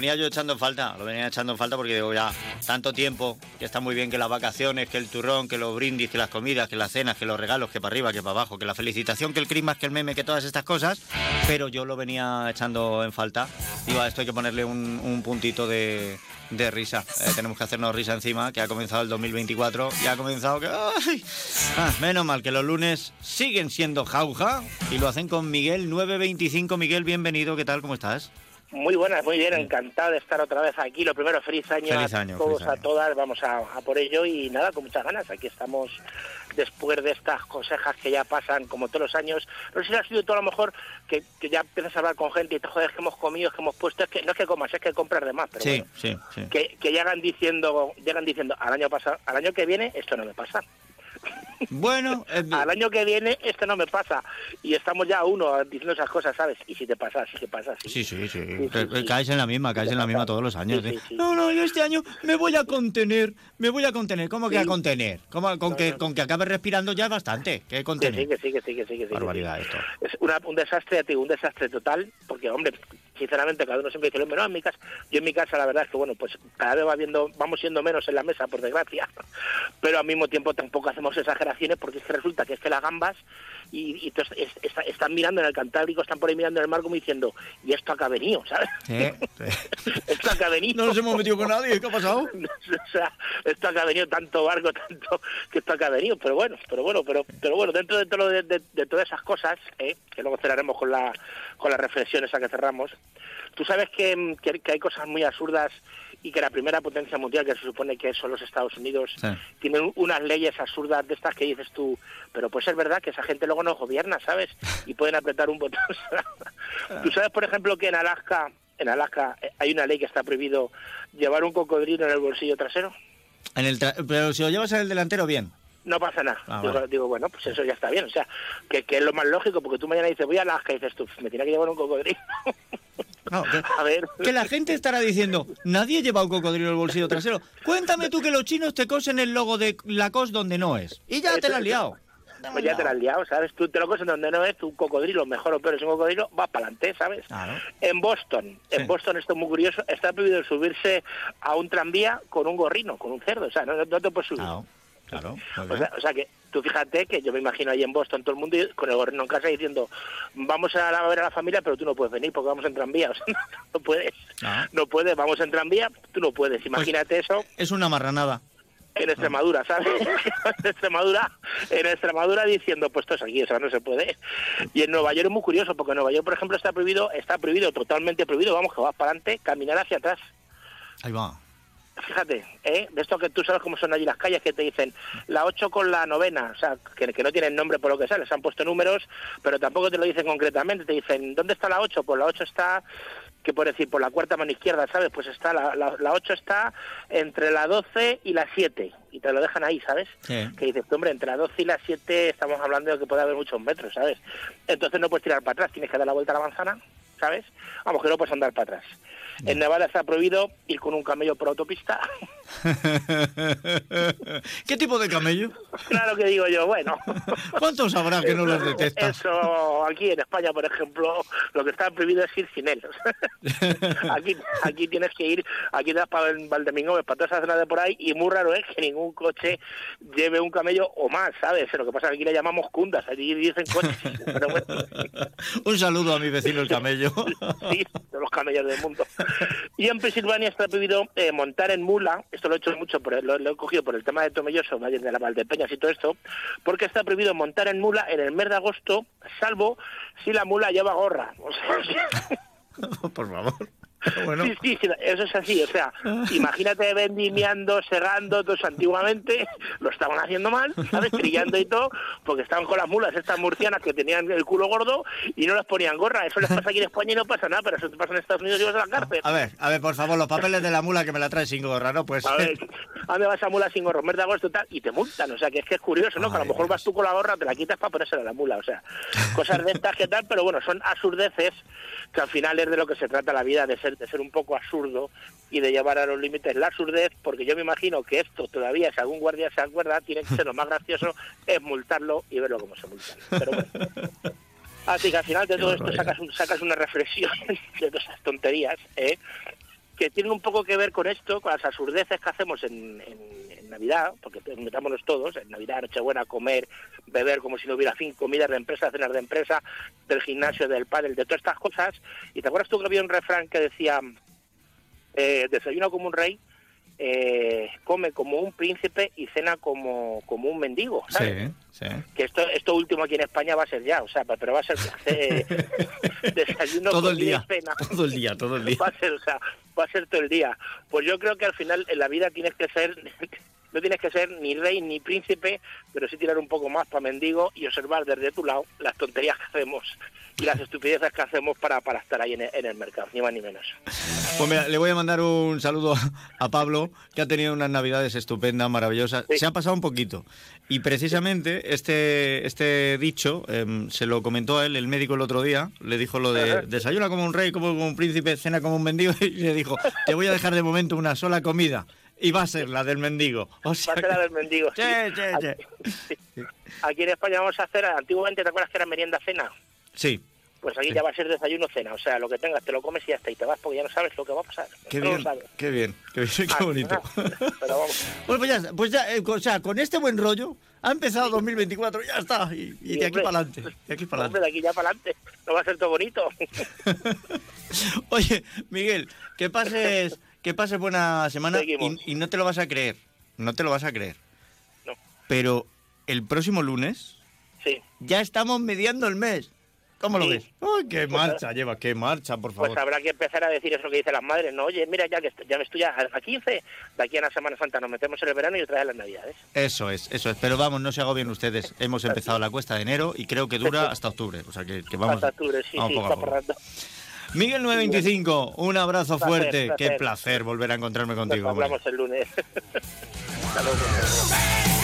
Venía yo echando en falta, lo venía echando en falta porque digo ya, tanto tiempo, que está muy bien que las vacaciones, que el turrón, que los brindis, que las comidas, que las cenas, que los regalos, que para arriba, que para abajo, que la felicitación, que el Christmas, que el meme, que todas estas cosas, pero yo lo venía echando en falta. Digo, a esto hay que ponerle un, un puntito de, risa. Eh, tenemos que hacernos risa encima, que ha comenzado el 2024 y ha comenzado que... Ah, menos mal que los lunes siguen siendo jauja y lo hacen con Miguel 925. Miguel, bienvenido, ¿qué tal? ¿Cómo estás? Muy buenas, muy bien, encantado de estar otra vez aquí. Lo primero, feliz año Feliz a año, todos, feliz a todas, vamos a, a por ello y nada, con muchas ganas. Aquí estamos después de estas consejas que ya pasan como todos los años. No sé si ha sido tú a lo mejor que, que ya empiezas a hablar con gente y te joder, que hemos comido, que hemos puesto, es que no es que comas, es que compras de más, pero Sí, bueno, sí, sí. que, que llegan diciendo, llegan diciendo, al año pasado, al año que viene esto no me pasa. Bueno, (laughs) eh, al año que viene esto no me pasa y estamos ya uno diciendo esas cosas, ¿sabes? Y si te pasa, sí que pasa, sí. Sí, sí, sí. sí, Eh, sí. Caes en la misma, caes en la misma todos los años. ¿eh? No, no, yo este año me voy a contener, me voy a contener. ¿Cómo que a contener? ¿Cómo, con, que, con que acabe respirando ya es bastante. ¿Qué contener? sí, que sí, que sí, que sí, que sí. Barbaridad esto. Es una- un desastre, te un desastre total, porque, hombre, sinceramente, cada uno siempre dice, lo mismo, no, en mi casa, yo en mi casa, la verdad es que, bueno, pues cada vez va viendo, vamos siendo menos en la mesa, por desgracia, (laughs) pero al mismo tiempo tampoco hacemos exageraciones, porque es que resulta que es que las gambas, y, y entonces es- está- están mirando en el Cantábrico, están por ahí mirando en el mar como diciendo, ¿y esto acá ha venido? ¿sabes? (laughs) esto acá ha venido. No nos hemos metido con nadie, ¿qué ha pasado? (laughs) o sea, esto acá ha venido tanto barco, tanto que esto acá ha venido, pero bueno, pero bueno, pero pero bueno, dentro de todo de, de- de todas esas cosas, ¿eh? que luego cerraremos con la con la reflexión esa que cerramos, tú sabes que, que, que hay cosas muy absurdas y que la primera potencia mundial, que se supone que son los Estados Unidos, tienen unas leyes absurdas de estas que dices tú, pero pues es verdad que esa gente luego no gobierna, ¿sabes? Y pueden apretar un botón. (laughs) tú sabes, por ejemplo, que en Alaska, en Alaska eh, hay una ley que está prohibido llevar un cocodrilo en el bolsillo trasero. En el tra- pero si lo llevas en el delantero, bien. No pasa nada. Ah, digo, vale. digo, bueno, pues eso ya está bien. O sea, que, que es lo más lógico, porque tú mañana dices, voy a Alaska y dices tú, me tiene que llevar un cocodrilo. (laughs) a ver. Que la gente estará diciendo, nadie lleva un cocodrilo en el bolsillo trasero. Cuéntame tú que los chinos te cosen el logo de Lacoste donde no es. Y ya te la has liado. Pues ya te la has liado, ¿sabes? Tú te lo coges donde no es, tu cocodrilo, mejor o peor es un cocodrilo, va para adelante, ¿sabes? En Boston, en Boston esto es muy curioso, está prohibido subirse a un tranvía con un gorrino, con un cerdo, o sea, no, no te puedes subir. Claro. O sea, o sea que tú fíjate que yo me imagino ahí en Boston todo el mundo con el gorrino en casa diciendo vamos a, ver a la familia pero tú no puedes venir porque vamos en tranvía, (laughs) o sea, no puedes, no puedes, vamos en tranvía, tú no puedes, imagínate eso Es una marranada. en Extremadura, ¿sabes? (laughs) en Extremadura, en Extremadura diciendo, pues esto es aquí, o sea, no se puede. Y en Nueva York es muy curioso, porque en Nueva York, por ejemplo, está prohibido, está prohibido, totalmente prohibido, vamos, que vas para adelante, caminar hacia atrás. Ahí va. Fíjate, ¿eh? de esto que tú sabes cómo son allí las calles, que te dicen la 8 con la novena, o sea, que, que no tienen nombre por lo que sea, les han puesto números, pero tampoco te lo dicen concretamente, te dicen, ¿dónde está la 8? Pues la 8 está, que por decir, por la cuarta mano izquierda, ¿sabes? Pues está, la, la, la 8 está entre la 12 y la 7, y te lo dejan ahí, ¿sabes? Que dices, hombre, entre la 12 y la 7 estamos hablando de que puede haber muchos metros, ¿sabes? Entonces no puedes tirar para atrás, tienes que dar la vuelta a la manzana, ¿sabes? Vamos, que no puedes andar para atrás. En Nevada está prohibido ir con un camello por autopista. (laughs) ¿Qué tipo de camello? claro que digo yo, bueno. ¿Cuántos habrá que no los detestas? Eso, aquí en España, por ejemplo, lo que está prohibido es ir sin él. (laughs) aquí, aquí tienes que ir, aquí te vas para Valdemingo, para toda esa zona de por ahí, y muy raro es que ningún coche lleve un camello o más, ¿sabes? Lo que pasa es que aquí le llamamos cundas, allí dicen coches, pero bueno, (laughs) Un saludo a mi vecino el camello. sí, de los camellos del mundo. Y en Pensilvania está prohibido eh, montar en mula, esto lo he hecho mucho, por lo, lo he cogido por el tema de Tomelloso, Valle de la Valdepeñas y todo esto, porque está prohibido montar en mula en el mes de agosto, salvo si la mula lleva gorra. (laughs) (laughs) Por favor. (laughs) Bueno. Sí, sí, sí, eso es así. O sea, imagínate vendimiando, segando, todo eso antiguamente, lo estaban haciendo mal, ¿sabes? Trillando y todo, porque estaban con las mulas estas murcianas que tenían el culo gordo y no les ponían gorra. Eso les pasa aquí en España y no pasa nada, pero eso te pasa en Estados Unidos y vas a la cárcel. A ver, a ver, por favor, los papeles de la mula que me la trae sin gorra, ¿no? Pues... A ver, ¿a dónde vas a mula sin gorro? Mes de agosto tal, y te multan. O sea, que es que es curioso, ¿no? que a lo mejor vas tú con la gorra, te la quitas para ponérsela a la mula. O sea, cosas de estas que tal, pero bueno, son absurdeces que al final es de lo que se trata la vida, de ser, de ser un poco absurdo y de llevar a los límites la absurdez, porque yo me imagino que esto todavía, si algún guardia se acuerda, tiene que ser lo más gracioso, (laughs) es multarlo y verlo cómo se multa. Pero bueno. (laughs) Así que al final de todo esto sacas, sacas una reflexión (laughs) de todas esas tonterías, ¿eh? Que tienen un poco que ver con esto, con las absurdeces que hacemos en, Navidad, porque metámonos todos, en Navidad, Nochebuena, comer, beber como si no hubiera fin, comidas de empresa, cenas de empresa, del gimnasio, del pádel, de todas estas cosas. Y te acuerdas tú que había un refrán que decía, eh, desayuna como un rey, eh, come como un príncipe y cena como, como un mendigo, ¿sabes? Sí, sí. que esto esto último aquí en España va a ser ya, o sea, pero va a ser eh, (laughs) desayuno, Todo el y día. cena. Todo el día, todo el día. (laughs) Va a ser, o sea, va a ser todo el día. Pues yo creo que al final en la vida tienes que ser, no tienes que ser ni rey ni príncipe, pero sí tirar un poco más para mendigo y observar desde tu lado las tonterías que hacemos y las estupideces que hacemos para, para estar ahí en el, en el mercado, ni más ni menos. Pues mira, le voy a mandar un saludo a- Pablo, que ha tenido unas navidades estupendas, maravillosas. Se ha pasado un poquito. Y precisamente este, este dicho em, se lo comentó a él el médico el otro día. Le dijo lo de Ajá. desayuna como un rey, como como un príncipe, cena como un mendigo. (laughs) Y le dijo, te voy a dejar de momento una sola comida. Y va a ser la del mendigo. O sea Va a ser la del mendigo. Sí, sí, sí. (laughs) Aquí en España vamos a hacer, antiguamente, ¿te acuerdas que era merienda cena? Sí. Pues aquí ya va a ser desayuno cena, o sea, lo que tengas te lo comes y ya está, y te vas porque ya no sabes lo que va a pasar. Qué bien, qué bien, qué bien, qué Ah, bonito. (laughs) Pero vamos. Bueno, pues ya, pues ya, eh, o sea, con este buen rollo ha empezado 2024, ya está, y, y de aquí para adelante, de aquí para adelante. de aquí ya para adelante. No va a ser todo bonito. (laughs) Oye, Miguel, que pases, que pases buena semana y, no te lo vas a creer, no te lo vas a creer. No. Pero el próximo lunes Sí. ya estamos mediando el mes. ¿Cómo lo Sí. ves? ¡Ay, qué Pues, marcha lleva, qué marcha, por favor! Pues habrá que empezar a decir eso que dicen las madres, ¿no? Oye, mira, ya que ya me estoy a, a 15, de aquí a la Semana Santa nos metemos en el verano y otra vez las Navidades. Eso es, eso es. Pero vamos, no se agobien ustedes. (laughs) Hemos empezado la cuesta de enero y creo que dura (laughs) hasta octubre. O sea que, que vamos, Hasta octubre, sí, vamos sí, poco a está poco. Miguel 925, un abrazo Placer, fuerte. Qué placer. volver a encontrarme Nos contigo. hombre. hablamos el lunes. (laughs) Hasta luego.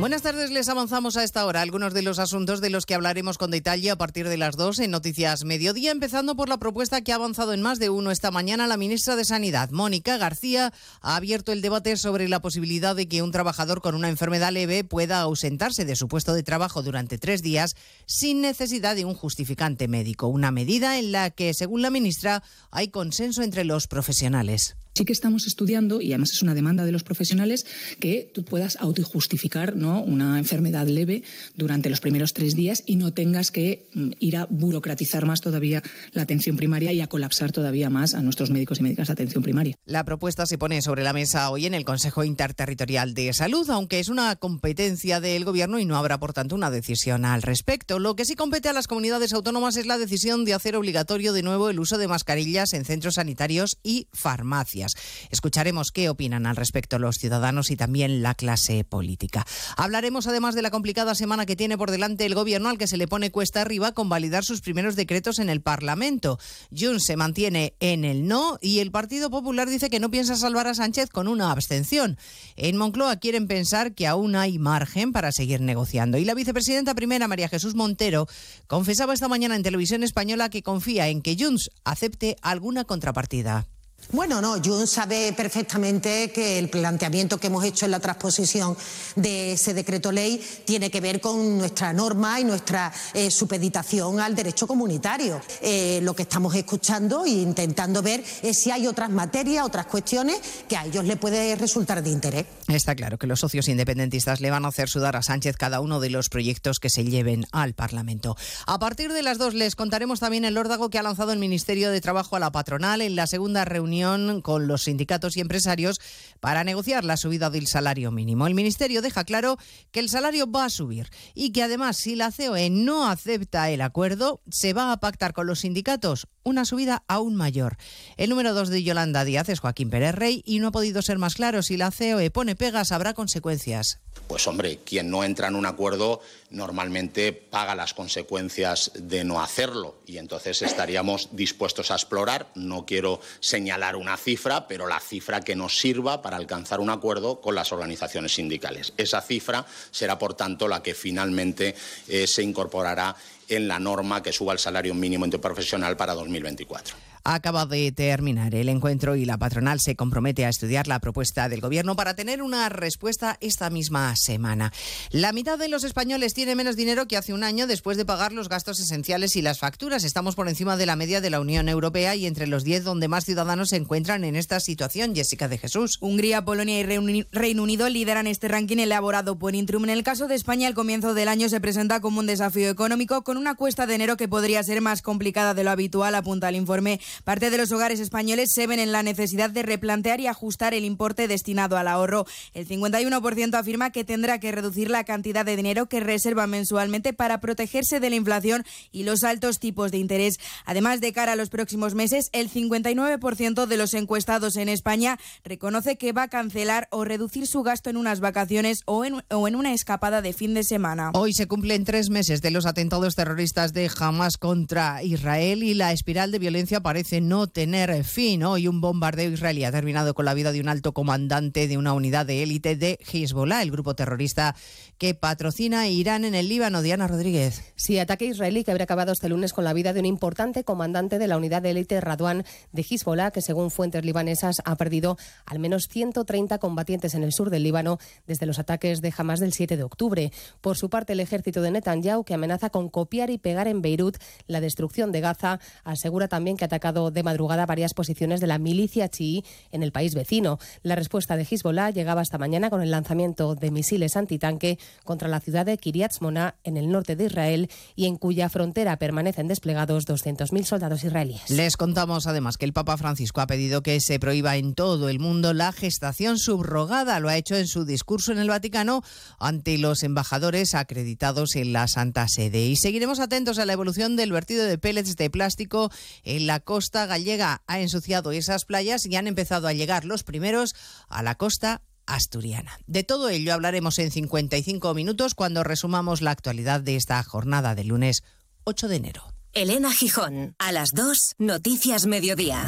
Buenas tardes, les avanzamos a esta hora algunos de los asuntos de los que hablaremos con detalle a partir de las 2 en Noticias Mediodía, empezando por la propuesta que ha avanzado en más de uno esta mañana la ministra de Sanidad, Mónica García, ha abierto el debate sobre la posibilidad de que un trabajador con una enfermedad leve pueda ausentarse de su puesto de trabajo durante tres días sin necesidad de un justificante médico, una medida en la que, según la ministra, hay consenso entre los profesionales. Sí que estamos estudiando, y además es una demanda de los profesionales, que tú puedas autojustificar ¿no? una enfermedad leve durante los primeros tres días y no tengas que mm, ir a burocratizar más todavía la atención primaria y a colapsar todavía más a nuestros médicos y médicas de atención primaria. La propuesta se pone sobre la mesa hoy en el Consejo Interterritorial de Salud, aunque es una competencia del Gobierno y no habrá, por tanto, una decisión al respecto. Lo que sí compete a las comunidades autónomas es la decisión de hacer obligatorio de nuevo el uso de mascarillas en centros sanitarios y farmacias. Escucharemos qué opinan al respecto los ciudadanos y también la clase política. Hablaremos además de la complicada semana que tiene por delante el Gobierno al que se le pone cuesta arriba con validar sus primeros decretos en el Parlamento. Junts se mantiene en el no y el Partido Popular dice que no piensa salvar a Sánchez con una abstención. En Moncloa quieren pensar que aún hay margen para seguir negociando. Y la vicepresidenta primera, María Jesús Montero, confesaba esta mañana en televisión española que confía en que Junts acepte alguna contrapartida. Bueno, no, Jun sabe perfectamente que el planteamiento que hemos hecho en la transposición de ese decreto ley tiene que ver con nuestra norma y nuestra eh, supeditación al derecho comunitario. Eh, lo que estamos escuchando e intentando ver es si hay otras materias, otras cuestiones que a ellos les puede resultar de interés. Está claro que los socios independentistas le van a hacer sudar a Sánchez cada uno de los proyectos que se lleven al Parlamento. A partir de las dos les contaremos también el órdago que ha lanzado el Ministerio de Trabajo a la patronal en la segunda reunión con los sindicatos y empresarios para negociar la subida del salario mínimo. El Ministerio deja claro que el salario va a subir y que además si la COE no acepta el acuerdo, se va a pactar con los sindicatos una subida aún mayor. El número dos de Yolanda Díaz es Joaquín Pérez Rey y no ha podido ser más claro. Si la COE pone pegas, habrá consecuencias. Pues hombre, quien no entra en un acuerdo normalmente paga las consecuencias de no hacerlo y entonces estaríamos dispuestos a explorar, no quiero señalar una cifra, pero la cifra que nos sirva para alcanzar un acuerdo con las organizaciones sindicales. Esa cifra será, por tanto, la que finalmente eh, se incorporará en la norma que suba el salario mínimo interprofesional para 2024. Acaba de terminar el encuentro y la patronal se compromete a estudiar la propuesta del Gobierno para tener una respuesta esta misma semana. La mitad de los españoles tiene menos dinero que hace un año después de pagar los gastos esenciales y las facturas. Estamos por encima de la media de la Unión Europea y entre los 10 donde más ciudadanos se encuentran en esta situación. Jessica de Jesús. Hungría, Polonia y Reino Unido lideran este ranking elaborado por Intrum. En el caso de España, el comienzo del año se presenta como un desafío económico con una cuesta de enero que podría ser más complicada de lo habitual, apunta el informe. Parte de los hogares españoles se ven en la necesidad de replantear y ajustar el importe destinado al ahorro. El 51% afirma que tendrá que reducir la cantidad de dinero que reserva mensualmente para protegerse de la inflación y los altos tipos de interés. Además, de cara a los próximos meses, el 59% de los encuestados en España reconoce que va a cancelar o reducir su gasto en unas vacaciones o en, o en una escapada de fin de semana. Hoy se cumplen tres meses de los atentados terroristas de Hamas contra Israel y la espiral de violencia parece parece no tener fin. Hoy un bombardeo israelí ha terminado con la vida de un alto comandante de una unidad de élite de Hezbollah, el grupo terrorista que patrocina Irán en el Líbano. Diana Rodríguez. Sí, ataque israelí que habría acabado este lunes con la vida de un importante comandante de la unidad de élite Radwan de Hezbollah, que según fuentes libanesas ha perdido al menos 130 combatientes en el sur del Líbano desde los ataques de Hamas del 7 de octubre. Por su parte, el ejército de Netanyahu, que amenaza con copiar y pegar en Beirut la destrucción de Gaza, asegura también que ha atacado de madrugada varias posiciones de la milicia chií en el país vecino. La respuesta de Hezbollah llegaba esta mañana con el lanzamiento de misiles antitanque contra la ciudad de Kiryat Shmona en el norte de Israel y en cuya frontera permanecen desplegados 200.000 soldados israelíes. Les contamos además que el Papa Francisco ha pedido que se prohíba en todo el mundo la gestación subrogada. Lo ha hecho en su discurso en el Vaticano ante los embajadores acreditados en la Santa Sede. Y seguiremos atentos a la evolución del vertido de pellets de plástico en la costa gallega. Ha ensuciado esas playas y han empezado a llegar los primeros a la costa asturiana. De todo ello hablaremos en 55 minutos cuando resumamos la actualidad de esta jornada de lunes 8 de enero. Elena Gijón, a las 2, Noticias Mediodía.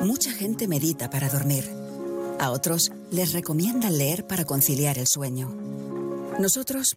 Mucha gente medita para dormir. A otros les recomiendan leer para conciliar el sueño. Nosotros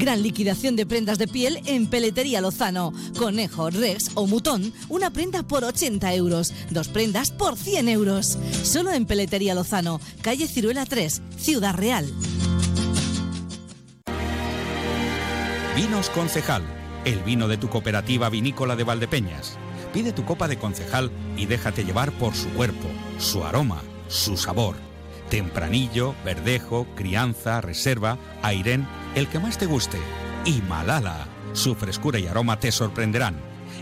Gran liquidación de prendas de piel en Peletería Lozano. Conejo, Rex o Mutón, una prenda por 80 euros, dos prendas por 100 euros. Solo en Peletería Lozano, calle Ciruela 3, Ciudad Real. Vinos Concejal, el vino de tu cooperativa vinícola de Valdepeñas. Pide tu copa de concejal y déjate llevar por su cuerpo, su aroma, su sabor. Tempranillo, verdejo, crianza, reserva, airén, el que más te guste. Y Malala, su frescura y aroma te sorprenderán.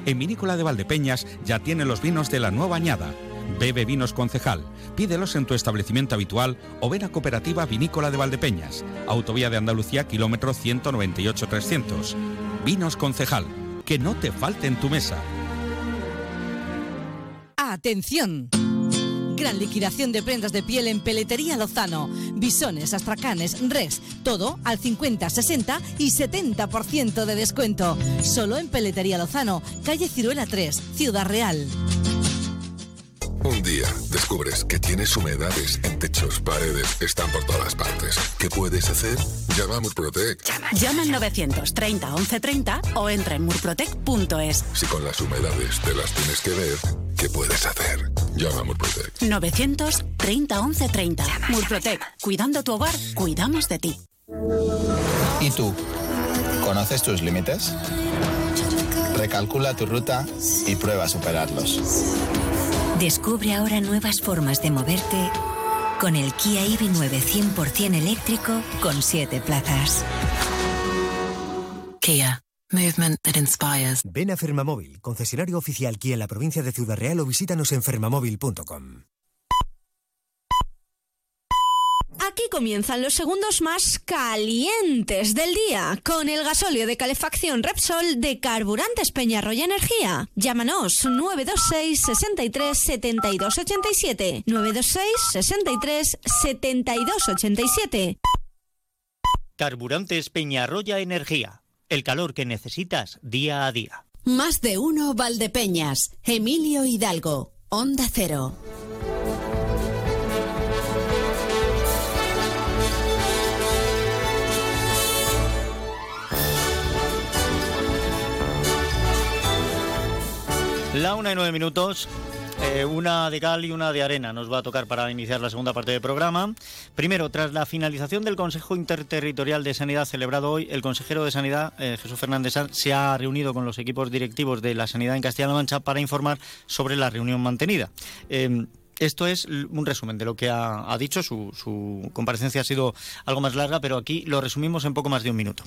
En Vinícola de Valdepeñas ya tiene los vinos de la nueva añada. Bebe vinos concejal. Pídelos en tu establecimiento habitual o ven a Cooperativa Vinícola de Valdepeñas. Autovía de Andalucía, kilómetro 198-300. Vinos concejal. Que no te falte en tu mesa. ¡Atención! Gran liquidación de prendas de piel en Peletería Lozano. Bisones, astracanes, res, todo al 50, 60 y 70% de descuento. Solo en Peletería Lozano, calle Ciruela 3, Ciudad Real. Un día descubres que tienes humedades en techos, paredes, están por todas partes. ¿Qué puedes hacer? Llama a Murprotec. Llama al 930 1130 o entra en murprotec.es. Si con las humedades te las tienes que ver, ¿qué puedes hacer? Llama a Murprotec. 930 1130. Murprotec. Cuidando tu hogar, cuidamos de ti. ¿Y tú? ¿Conoces tus límites? Recalcula tu ruta y prueba a superarlos. Descubre ahora nuevas formas de moverte con el Kia EV9 100% eléctrico con 7 plazas. Kia. Movement that inspires. Ven a Fermamóvil, concesionario oficial Kia en la provincia de Ciudad Real o visítanos en fermamóvil.com. Aquí comienzan los segundos más calientes del día con el gasóleo de calefacción Repsol de Carburantes Peñarroya Energía. Llámanos 926 63 72 87 926 63 72 87. Carburantes Peñarroya Energía. El calor que necesitas día a día. Más de uno Valdepeñas. Emilio Hidalgo. Onda Cero. La una y nueve minutos. Eh, una de cal y una de arena nos va a tocar para iniciar la segunda parte del programa. Primero, tras la finalización del Consejo Interterritorial de Sanidad celebrado hoy, el consejero de Sanidad, eh, Jesús Fernández Sanz, se ha reunido con los equipos directivos de la Sanidad en Castilla-La Mancha para informar sobre la reunión mantenida. Eh, esto es un resumen de lo que ha, dicho. Su, su, comparecencia ha sido algo más larga, pero aquí lo resumimos en poco más de un minuto.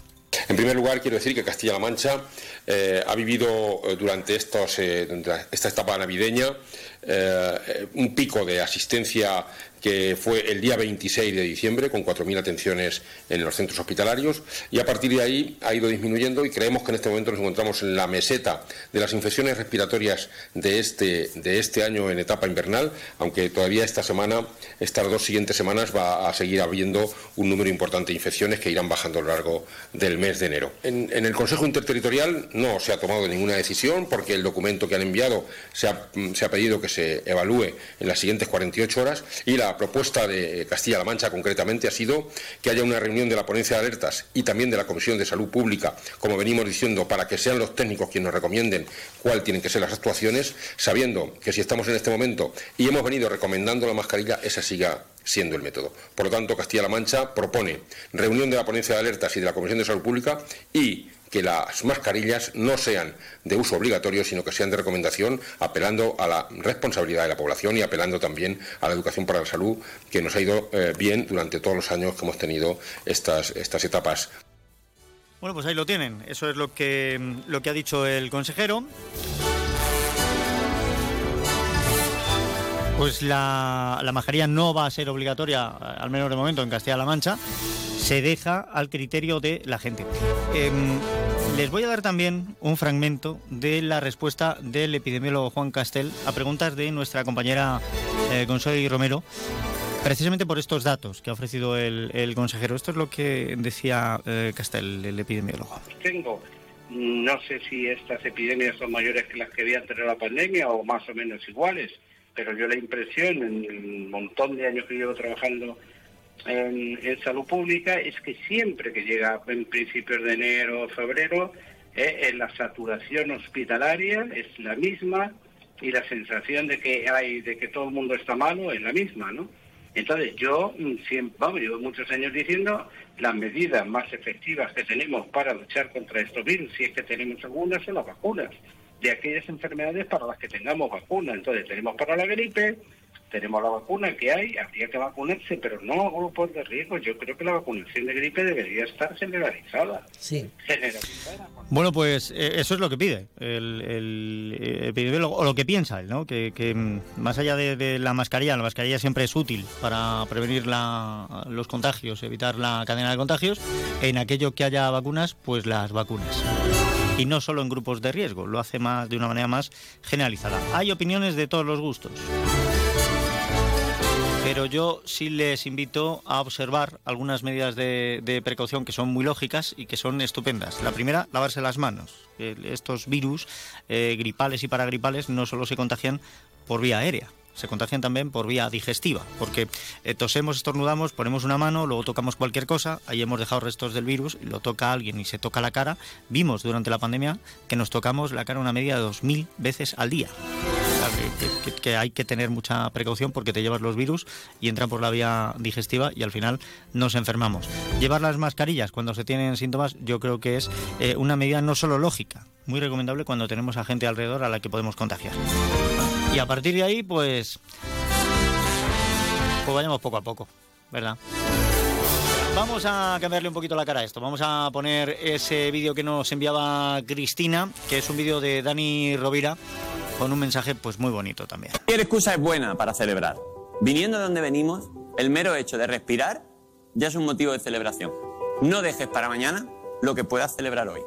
En primer lugar, quiero decir que Castilla-La Mancha eh, ha vivido eh, durante estos, eh, esta etapa navideña un pico de asistencia que fue el día 26 de diciembre, con 4.000 atenciones en los centros hospitalarios, y a partir de ahí ha ido disminuyendo y creemos que en este momento nos encontramos en la meseta de las infecciones respiratorias de este, de este año en etapa invernal, aunque todavía esta semana, estas dos siguientes semanas, va a seguir habiendo un número importante de infecciones que irán bajando a lo largo del mes En, el Consejo Interterritorial no se ha tomado ninguna decisión porque el documento que han enviado se ha, se ha pedido que se evalúe en las siguientes 48 horas y la propuesta de Castilla-La Mancha concretamente ha sido que haya una reunión de la ponencia de alertas y también de la Comisión de Salud Pública, como venimos diciendo, para que sean los técnicos quienes nos recomienden cuáles tienen que ser las actuaciones, sabiendo que si estamos en este momento y hemos venido recomendando la mascarilla, esa siga siendo el método. Por lo tanto, Castilla-La Mancha propone reunión de la ponencia de alertas y de la Comisión de Salud Pública y que las mascarillas no sean de uso obligatorio, sino que sean de recomendación, apelando a la responsabilidad de la población y apelando también a la educación para la salud, que nos ha ido eh, bien durante todos los años que hemos tenido estas, estas etapas. Bueno, pues ahí lo tienen. Eso es lo que, lo que ha dicho el consejero. Pues la, la mascarilla no va a ser obligatoria, al menos de momento, en Castilla-La Mancha se deja al criterio de la gente. Em, les voy a dar también un fragmento de la respuesta del epidemiólogo Juan Castel a preguntas de nuestra compañera eh, Consuelo Romero, precisamente por estos datos que ha ofrecido el, consejero. Esto es lo que decía eh, Castel, el epidemiólogo. Tengo, no sé si estas epidemias son mayores que las que había antes de la pandemia o más o menos iguales, pero yo la impresión en el montón de años que llevo trabajando en, salud pública es que siempre que llega en principios de enero o febrero, eh, la saturación hospitalaria es la misma y la sensación de que hay de que todo el mundo está malo es la misma, ¿no? Entonces yo mm, siempre, vamos, llevo muchos años diciendo las medidas más efectivas que tenemos para luchar contra estos virus, si es que tenemos algunas, son las vacunas de aquellas enfermedades para las que tengamos vacuna. Entonces tenemos para la gripe, tenemos la vacuna que hay, habría que vacunarse, pero no a grupos de riesgo. Yo creo que la vacunación de gripe debería estar generalizada. Sí. Generalizada. Bueno, pues eh, eso es lo que pide el, epidemiólogo, o lo que piensa él, ¿no? Que, mm, más allá de, la mascarilla, la mascarilla siempre es útil para prevenir los contagios, evitar la cadena de contagios. En aquello que haya vacunas, pues las vacunas y no solo en grupos de riesgo, lo hace más de una manera más generalizada. Hay opiniones de todos los gustos. Pero yo sí les invito a observar algunas medidas de, precaución que son muy lógicas y que son estupendas. La primera, lavarse las manos. Estos virus eh, gripales y paragripales no solo se contagian por vía aérea, se contagian también por vía digestiva, porque eh, tosemos, estornudamos, ponemos una mano, luego tocamos cualquier cosa, ahí hemos dejado restos del virus, lo toca alguien y se toca la cara. Vimos durante la pandemia que nos tocamos la cara una media de 2.000 veces al día. que, hay que tener mucha precaución porque te llevas los virus y entran por la vía digestiva y al final nos enfermamos. Llevar las mascarillas cuando se tienen síntomas yo creo que es eh, una medida no solo lógica, muy recomendable cuando tenemos a gente alrededor a la que podemos contagiar. Y a partir de ahí, pues, pues vayamos poco a poco, ¿verdad? Vamos a cambiarle un poquito la cara a esto. Vamos a poner ese vídeo que nos enviaba Cristina, que es un vídeo de Dani Rovira, con un mensaje pues muy bonito también. Cualquier excusa es buena para celebrar. Viniendo de donde venimos, el mero hecho de respirar ya es un motivo de celebración. No dejes para mañana lo que puedas celebrar hoy.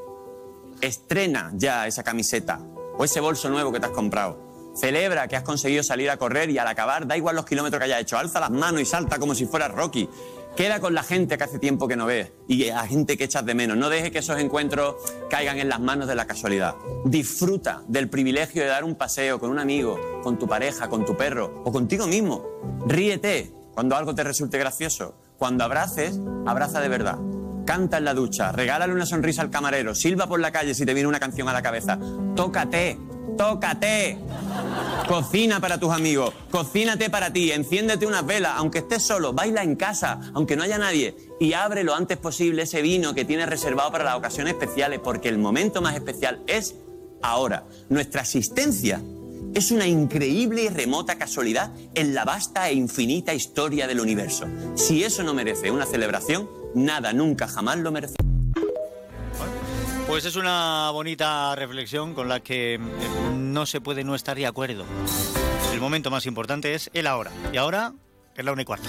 Estrena ya esa camiseta o ese bolso nuevo que te has comprado. Celebra que has conseguido salir a correr y al acabar, da igual los kilómetros que hayas hecho, alza las manos y salta como si fueras Rocky. Queda con la gente que hace tiempo que no ves y a gente que echas de menos. No dejes que esos encuentros caigan en las manos de la casualidad. Disfruta del privilegio de dar un paseo con un amigo, con tu pareja, con tu perro o contigo mismo. Ríete cuando algo te resulte gracioso. Cuando abraces, abraza de verdad. Canta en la ducha, regálale una sonrisa al camarero, silba por la calle si te viene una canción a la cabeza. Tócate, tócate. Cocina para tus amigos, cocínate para ti, enciéndete unas velas, aunque estés solo, baila en casa, aunque no haya nadie, y abre lo antes posible ese vino que tienes reservado para las ocasiones especiales, porque el momento más especial es ahora. Nuestra existencia es una increíble y remota casualidad en la vasta e infinita historia del universo. Si eso no merece una celebración, nada nunca jamás lo merece. Pues es una bonita reflexión con la que eh, no se puede no estar de acuerdo. El momento más importante es el ahora. Y ahora es la una y cuarto.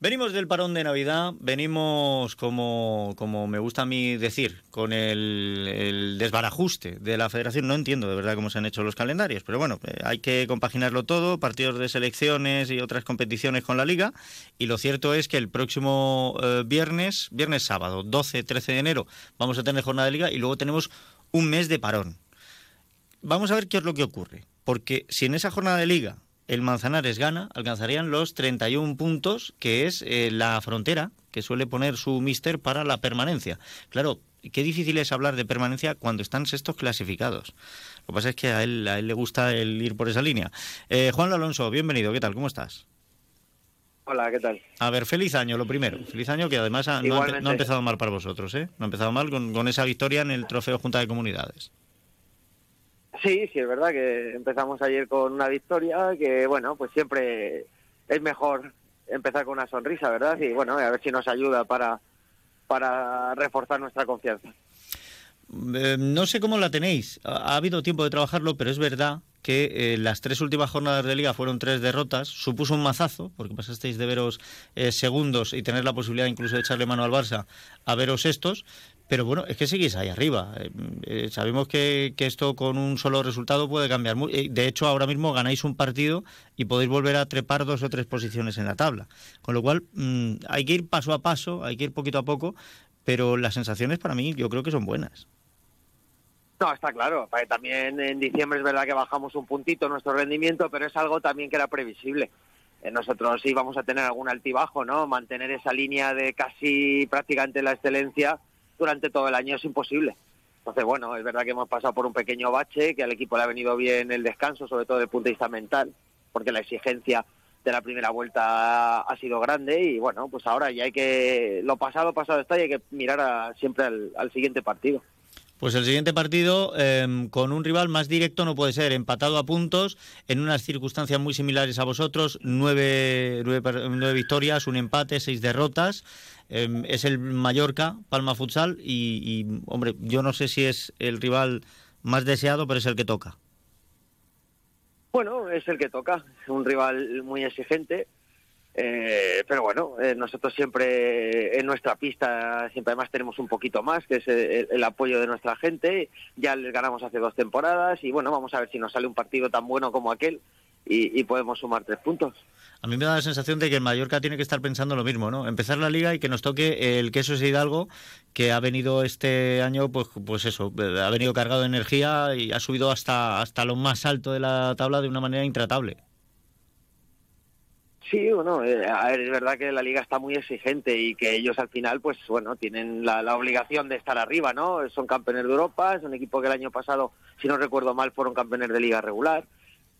Venimos del parón de Navidad, venimos, como, como me gusta a mí decir, con el, el, desbarajuste de la federación. No entiendo de verdad cómo se han hecho los calendarios, pero bueno, eh, hay que compaginarlo todo, partidos de selecciones y otras competiciones con la liga. Y lo cierto es que el próximo eh, viernes, viernes sábado, 12-13 de enero, vamos a tener jornada de liga y luego tenemos un mes de parón. Vamos a ver qué es lo que ocurre, porque si en esa jornada de liga el Manzanares gana, alcanzarían los 31 puntos, que es eh, la frontera que suele poner su mister para la permanencia. Claro, qué difícil es hablar de permanencia cuando están sextos clasificados. Lo que pasa es que a él, a él le gusta el ir por esa línea. Eh, Juan Alonso, bienvenido, ¿qué tal? ¿Cómo estás? Hola, ¿qué tal? A ver, feliz año, lo primero. Feliz año que además ha, no, ha, no, ha, empezado mal para vosotros, ¿eh? No ha empezado mal con, con esa victoria en el Trofeo Junta de Comunidades. Sí, sí, es verdad que empezamos ayer con una victoria que, bueno, pues siempre es mejor empezar con una sonrisa, ¿verdad? Y bueno, a ver si nos ayuda para, para reforzar nuestra confianza. Eh, no sé cómo la tenéis. Ha, ha, habido tiempo de trabajarlo, pero es verdad que eh, las tres últimas jornadas de liga fueron tres derrotas. Supuso un mazazo, porque pasasteis de veros eh, segundos y tener la posibilidad incluso de echarle mano al Barça a veros estos. Pero bueno, es que seguís ahí arriba. Eh, sabemos que, que, esto con un solo resultado puede cambiar. De hecho, ahora mismo ganáis un partido y podéis volver a trepar dos o tres posiciones en la tabla. Con lo cual, mmm, hay que ir paso a paso, hay que ir poquito a poco, pero las sensaciones para mí yo creo que son buenas. No, está claro. También en diciembre es verdad que bajamos un puntito nuestro rendimiento, pero es algo también que era previsible. Eh, nosotros sí vamos a tener algún altibajo, ¿no? Mantener esa línea de casi prácticamente la excelencia durante todo el año es imposible. Entonces, bueno, es verdad que hemos pasado por un pequeño bache, que al equipo le ha venido bien el descanso, sobre todo desde el punto de vista mental, porque la exigencia de la primera vuelta ha sido grande y bueno, pues ahora ya hay que, lo pasado, pasado está y hay que mirar a, siempre al, al siguiente partido. Pues el siguiente partido eh, con un rival más directo no puede ser, empatado a puntos, en unas circunstancias muy similares a vosotros, nueve, nueve, nueve victorias, un empate, seis derrotas. Eh, es el Mallorca, Palma Futsal, y, y, hombre, yo no sé si es el rival más deseado, pero es el que toca. Bueno, es el que toca, es un rival muy exigente, eh, pero bueno, eh, nosotros siempre en nuestra pista, siempre además tenemos un poquito más, que es el, el, apoyo de nuestra gente. Ya les ganamos hace dos temporadas y bueno, vamos a ver si nos sale un partido tan bueno como aquel y, podemos sumar tres puntos. A mí me da la sensación de que el Mallorca tiene que estar pensando lo mismo, ¿no? Empezar la liga y que nos toque el queso de Hidalgo, que ha venido este año, pues, pues eso, ha venido cargado de energía y ha subido hasta, hasta lo más alto de la tabla de una manera intratable. Sí, bueno, eh, a es verdad que la liga está muy exigente y que ellos al final, pues bueno, tienen la, la, obligación de estar arriba, ¿no? Son campeones de Europa, es un equipo que el año pasado, si no recuerdo mal, fueron campeones de liga regular.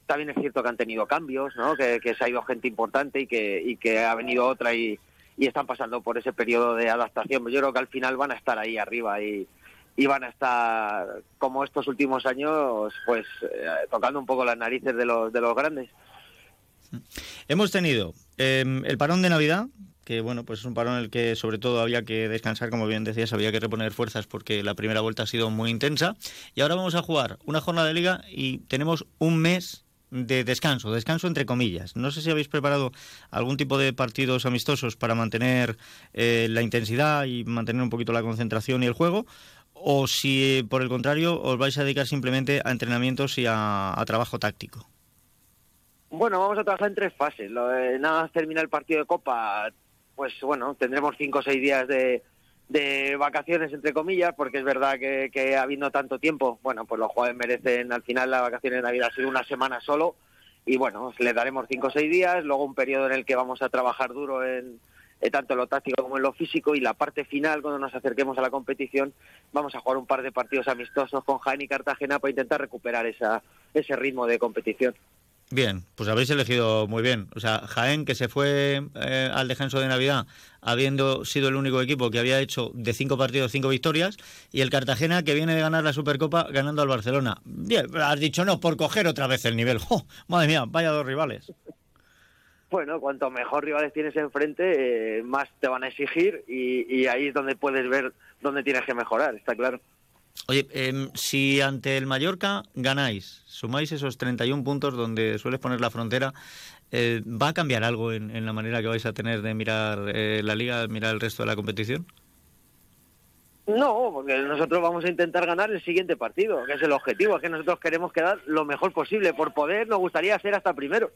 También es cierto que han tenido cambios, ¿no? Que, se ha ido gente importante y que, y que ha venido otra y, y están pasando por ese periodo de adaptación. Yo creo que al final van a estar ahí arriba y, y van a estar, como estos últimos años, pues eh, tocando un poco las narices de los, de los grandes. Hemos tenido eh, el parón de Navidad, que bueno, pues es un parón en el que sobre todo había que descansar, como bien decías, había que reponer fuerzas porque la primera vuelta ha sido muy intensa. Y ahora vamos a jugar una jornada de liga y tenemos un mes de descanso, descanso entre comillas. No sé si habéis preparado algún tipo de partidos amistosos para mantener eh, la intensidad y mantener un poquito la concentración y el juego, o si por el contrario os vais a dedicar simplemente a entrenamientos y a trabajo táctico. Bueno, vamos a trabajar en tres fases. Nada más termina el partido de Copa, pues bueno, tendremos cinco o seis días de, de vacaciones, entre comillas, porque es verdad que, que, habiendo tanto tiempo, bueno, pues los jugadores merecen, al final la vacaciones de Navidad ha sido una semana solo, y bueno, le daremos cinco o seis días, luego un periodo en el que vamos a trabajar duro en, en tanto en lo táctico como en lo físico, y la parte final, cuando nos acerquemos a la competición, vamos a jugar un par de partidos amistosos con Jaén y Cartagena para intentar recuperar esa, ese ritmo de competición. Bien, pues habéis elegido muy bien. O sea, Jaén, que se fue eh, al descanso de Navidad habiendo sido el único equipo que había hecho de cinco partidos cinco victorias, y el Cartagena, que viene de ganar la Supercopa ganando al Barcelona. Bien, has dicho no, por coger otra vez el nivel. (laughs) ¡Oh, madre mía, vaya dos rivales. Bueno, cuanto mejor rivales tienes enfrente, eh, más te van a exigir y, y ahí es donde puedes ver dónde tienes que mejorar, está claro. Oye, eh, si ante el Mallorca ganáis, sumáis esos 31 puntos donde sueles poner la frontera, eh, ¿va a cambiar algo en, la manera que vais a tener de mirar eh, la liga, mirar el resto de la competición? No, porque nosotros vamos a intentar ganar el siguiente partido, que es el objetivo, es que nosotros queremos quedar lo mejor posible. Por poder nos gustaría ser hasta primero.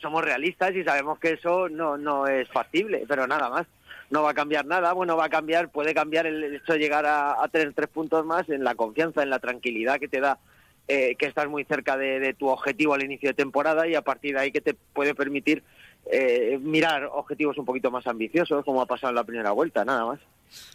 Somos realistas y sabemos que eso no, no es factible, pero nada más no va a cambiar nada. Bueno, va a cambiar, puede cambiar el hecho de llegar a, tener tres puntos más en la confianza, en la tranquilidad que te da eh, que estás muy cerca de, de, tu objetivo al inicio de temporada y a partir de ahí que te puede permitir eh, mirar objetivos un poquito más ambiciosos, como ha pasado en la primera vuelta, nada más.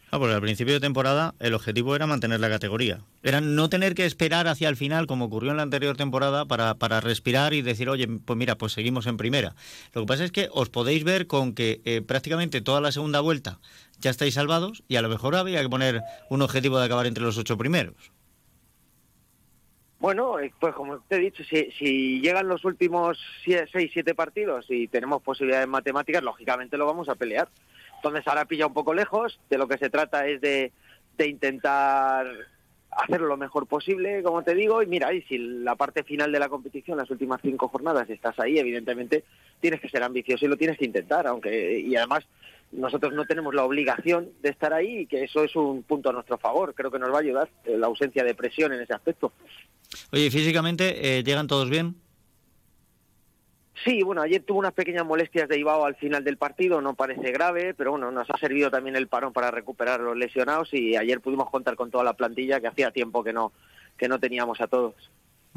Ah, porque al principio de temporada el objetivo era mantener la categoría. Era no tener que esperar hacia el final, como ocurrió en la anterior temporada, para, para respirar y decir, oye, pues mira, pues seguimos en primera. Lo que pasa es que os podéis ver con que eh, prácticamente toda la segunda vuelta ya estáis salvados y a lo mejor había que poner un objetivo de acabar entre los ocho primeros. Bueno, eh, pues como te he dicho, si, si llegan los últimos seis, siete partidos y tenemos posibilidades matemáticas, lógicamente lo vamos a pelear. Entonces ahora pilla un poco lejos, de lo que se trata es de, de intentar hacerlo lo mejor posible, como te digo, y mira, y si la parte final de la competición, las últimas cinco jornadas, estás ahí, evidentemente tienes que ser ambicioso y lo tienes que intentar, aunque, y además nosotros no tenemos la obligación de estar ahí y que eso es un punto a nuestro favor, creo que nos va a ayudar eh, la ausencia de presión en ese aspecto. Oye, físicamente, eh, ¿llegan todos bien? Sí, bueno, ayer tuvo unas pequeñas molestias de Ibao al final del partido, no parece grave, pero bueno, nos ha servido también el parón para recuperar los lesionados y ayer pudimos contar con toda la plantilla que hacía tiempo que no que no teníamos a todos.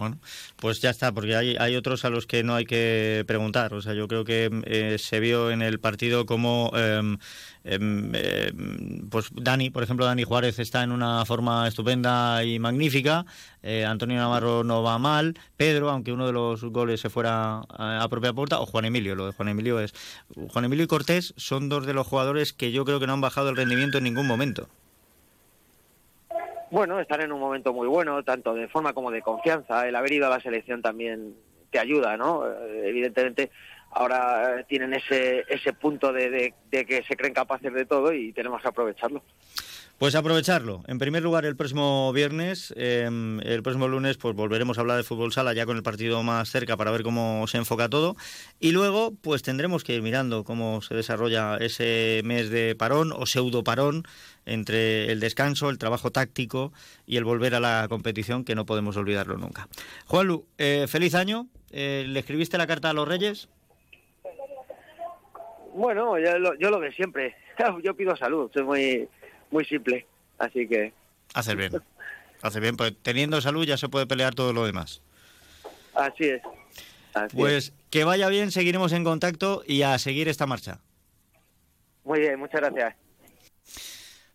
Bueno, pues ya está, porque hay, hay otros a los que no hay que preguntar. O sea, yo creo que eh, se vio en el partido como, eh, eh, pues Dani, por ejemplo, Dani Juárez está en una forma estupenda y magnífica. Antonio Navarro no va mal. Pedro, aunque uno de los goles se fuera a, a, propia puerta, o Juan Emilio, lo de Juan Emilio es. Juan Emilio y Cortés son dos de los jugadores que yo creo que no han bajado el rendimiento en ningún momento. Bueno, están en un momento muy bueno, tanto de forma como de confianza. El haber ido a la selección también te ayuda, ¿no? Evidentemente ahora tienen ese, ese punto de, de, de que se creen capaces de todo y tenemos que aprovecharlo. Pues aprovecharlo. En primer lugar, el próximo viernes, eh, el próximo lunes, pues volveremos a hablar de fútbol sala ya con el partido más cerca para ver cómo se enfoca todo. Y luego, pues tendremos que ir mirando cómo se desarrolla ese mes de parón o pseudo parón entre el descanso, el trabajo táctico y el volver a la competición, que no podemos olvidarlo nunca. Juanlu, eh, feliz año. Eh, ¿Le escribiste la carta a los Reyes? Bueno, yo lo, yo lo siempre. (laughs) Yo pido salud, soy muy muy simple. Así que. Hace bien. Hace bien, pues teniendo salud ya se puede pelear todo lo demás. Así es. Pues que vaya bien, seguiremos en contacto y a seguir esta marcha. Muy bien, muchas gracias.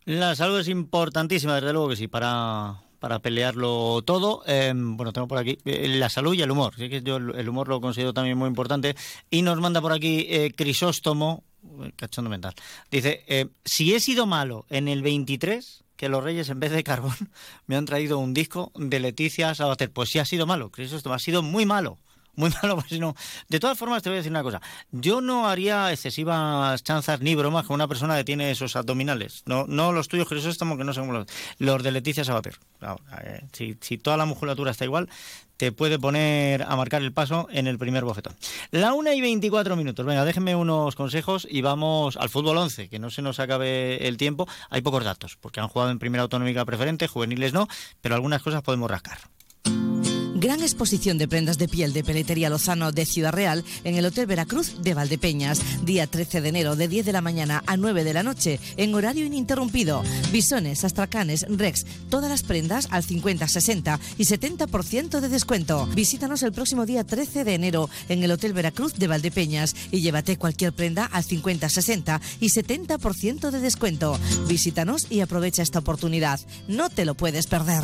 La salud es importantísima, desde luego que sí, para, para pelearlo todo. Em, bueno, tengo por aquí eh, la salud y el humor. Sí que yo el humor lo considero también muy importante. Y nos manda por aquí eh, Crisóstomo, eh, cachondo mental. Dice, si he sido malo en el 23, que los Reyes en vez de carbón (laughs) me han traído un disco de Leticia Sabater. Pues sí ha sido malo, Crisóstomo, ha sido muy malo muy malo, pues no. De todas formas, te voy a decir una cosa. Yo no haría excesivas chanzas ni bromas con una persona que tiene esos abdominales. No, no los tuyos, estamos que no son los, los de Leticia Sabater. Eh, si, si toda la musculatura está igual, te puede poner a marcar el paso en el primer bofetón. La 1 y 24 minutos. Venga, déjenme unos consejos y vamos al fútbol 11, que no se nos acabe el tiempo. Hay pocos datos, porque han jugado en primera autonómica preferente, juveniles no, pero algunas cosas podemos rascar. Gran exposición de prendas de piel de Peletería Lozano de Ciudad Real en el Hotel Veracruz de Valdepeñas. Día 13 de enero de 10 de la mañana a 9 de la noche en horario ininterrumpido. Bisones, astracanes, rex, todas las prendas al 50, 60 y 70% de descuento. Visítanos el próximo día 13 de enero en el Hotel Veracruz de Valdepeñas y llévate cualquier prenda al 50, 60 y 70% de descuento. Visítanos y aprovecha esta oportunidad. No te lo puedes perder.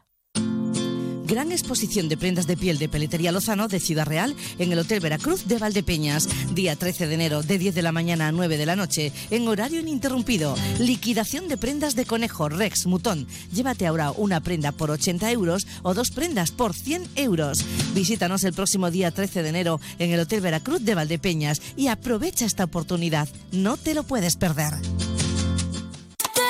Gran exposición de prendas de piel de Peletería Lozano de Ciudad Real en el Hotel Veracruz de Valdepeñas. Día 13 de enero de 10 de la mañana a 9 de la noche en horario ininterrumpido. Liquidación de prendas de conejo, Rex, Mutón. Llévate ahora una prenda por 80 euros o dos prendas por 100 euros. Visítanos el próximo día 13 de enero en el Hotel Veracruz de Valdepeñas y aprovecha esta oportunidad. No te lo puedes perder.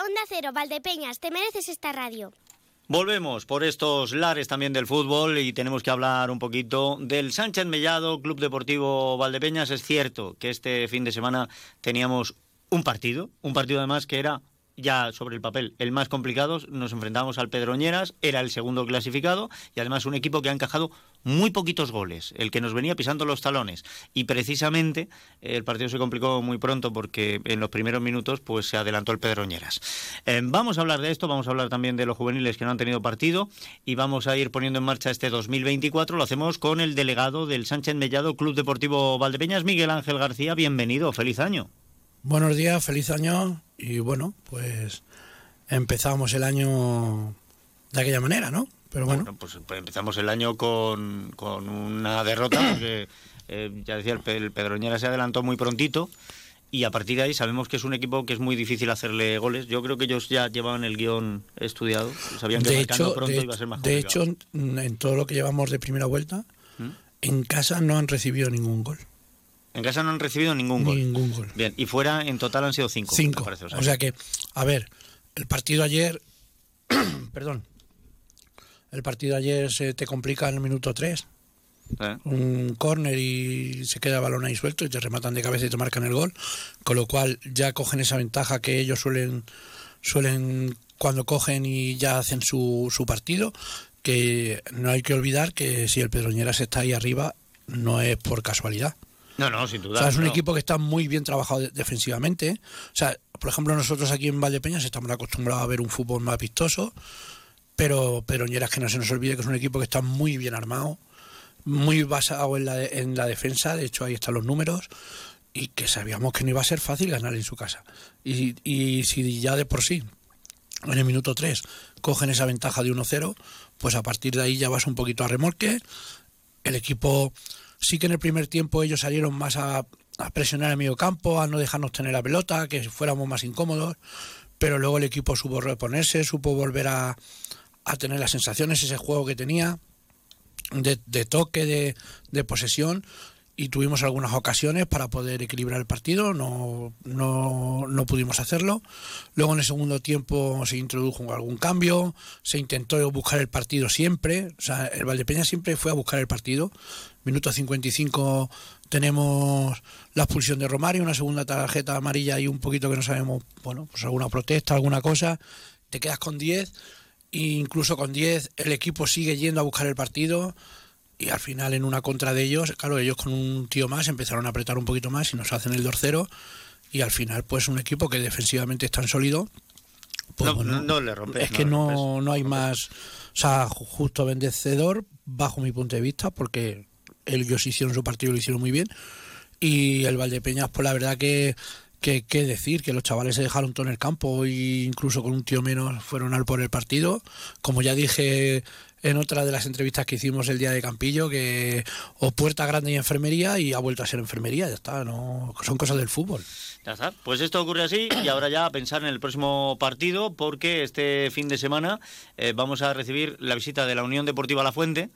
Onda Cero, Valdepeñas, te mereces esta radio. Volvemos por estos lares también del fútbol y tenemos que hablar un poquito del Sánchez Mellado, Club Deportivo Valdepeñas. Es cierto que este fin de semana teníamos un partido, un partido además que era ya sobre el papel el más complicado. Nos enfrentamos al Pedroñeras, era el segundo clasificado y además un equipo que ha encajado muy poquitos goles, el que nos venía pisando los talones. Y precisamente el partido se complicó muy pronto porque en los primeros minutos pues se adelantó el Pedroñeras. Eh, vamos a hablar de esto, vamos a hablar también de los juveniles que no han tenido partido y vamos a ir poniendo en marcha este 2024. Lo hacemos con el delegado del Sánchez Mellado Club Deportivo Valdepeñas, Miguel Ángel García. Bienvenido, feliz año. Buenos días, feliz año y bueno, pues empezamos el año de aquella manera, ¿no? Pero bueno. pues, pues, empezamos el año con, con una derrota, (coughs) porque eh, ya decía, el, Pedroñera se adelantó muy prontito y a partir de ahí sabemos que es un equipo que es muy difícil hacerle goles. Yo creo que ellos ya llevaban el guion estudiado, sabían que de hecho, pronto iba a ser más De hecho, en todo lo que llevamos de primera vuelta, ¿Mm? en casa no han recibido ningún gol. En casa no han recibido ningún gol. Ningún gol. Bien, y fuera en total han sido cinco. Cinco. o, sea. que, a ver, el partido ayer, (coughs) perdón, El partido de ayer se te complica en el minuto 3. Un córner y se queda balón ahí suelto y te rematan de cabeza y te marcan el gol. Con lo cual ya cogen esa ventaja que ellos suelen, suelen cuando cogen y ya hacen su, su partido. Que no hay que olvidar que si el Pedroñeras está ahí arriba, no es por casualidad. No, no, sin duda. O sea, es un no. equipo que está muy bien trabajado de- defensivamente. O sea, por ejemplo, nosotros aquí en Valdepeñas estamos acostumbrados a ver un fútbol más vistoso, pero Peroñeras que no se nos olvide que es un equipo que está muy bien armado, muy basado en la, de- en la defensa, de hecho ahí están los números, y que sabíamos que no iba a ser fácil ganar en su casa. Y, y si ya de por sí, en el minuto 3, cogen esa ventaja de 1-0, pues a partir de ahí ya vas un poquito a remolque. El equipo sí que en el primer tiempo ellos salieron más a, a presionar el medio campo, a no dejarnos tener la pelota, que fuéramos más incómodos, pero luego el equipo supo reponerse, supo volver a, a tener las sensaciones, ese juego que tenía de, de toque, de, posesión y tuvimos algunas ocasiones para poder equilibrar el partido, no, no, no pudimos hacerlo. Luego en el segundo tiempo se introdujo algún cambio, se intentó buscar el partido siempre, o sea, el Valdepeña siempre fue a buscar el partido. Minuto 55 tenemos la expulsión de Romario, una segunda tarjeta amarilla y un poquito que no sabemos, bueno, pues alguna protesta, alguna cosa, te quedas con 10 e incluso con 10 el equipo sigue yendo a buscar el partido y al final en una contra de ellos, claro, ellos con un tío más empezaron a apretar un poquito más y nos hacen el 2-0 y al final pues un equipo que defensivamente es tan sólido pues no, bueno, no- le rompes. es que rompes. no, no hay más, o sea, ju- justo vencedor bajo mi punto de vista porque ellos hicieron su partido y lo hicieron muy bien y el Valdepeñas pues la verdad que que, que decir que los chavales se dejaron todo en el campo e incluso con un tío menos fueron al por el partido como ya dije en otra de las entrevistas que hicimos el día de Campillo que o puerta grande y enfermería y ha vuelto a ser enfermería ya está no son cosas del fútbol Ya está. Pues esto ocurre así y ahora ya a pensar en el próximo partido porque este fin de semana eh, vamos a recibir la visita de la Unión Deportiva La Fuente,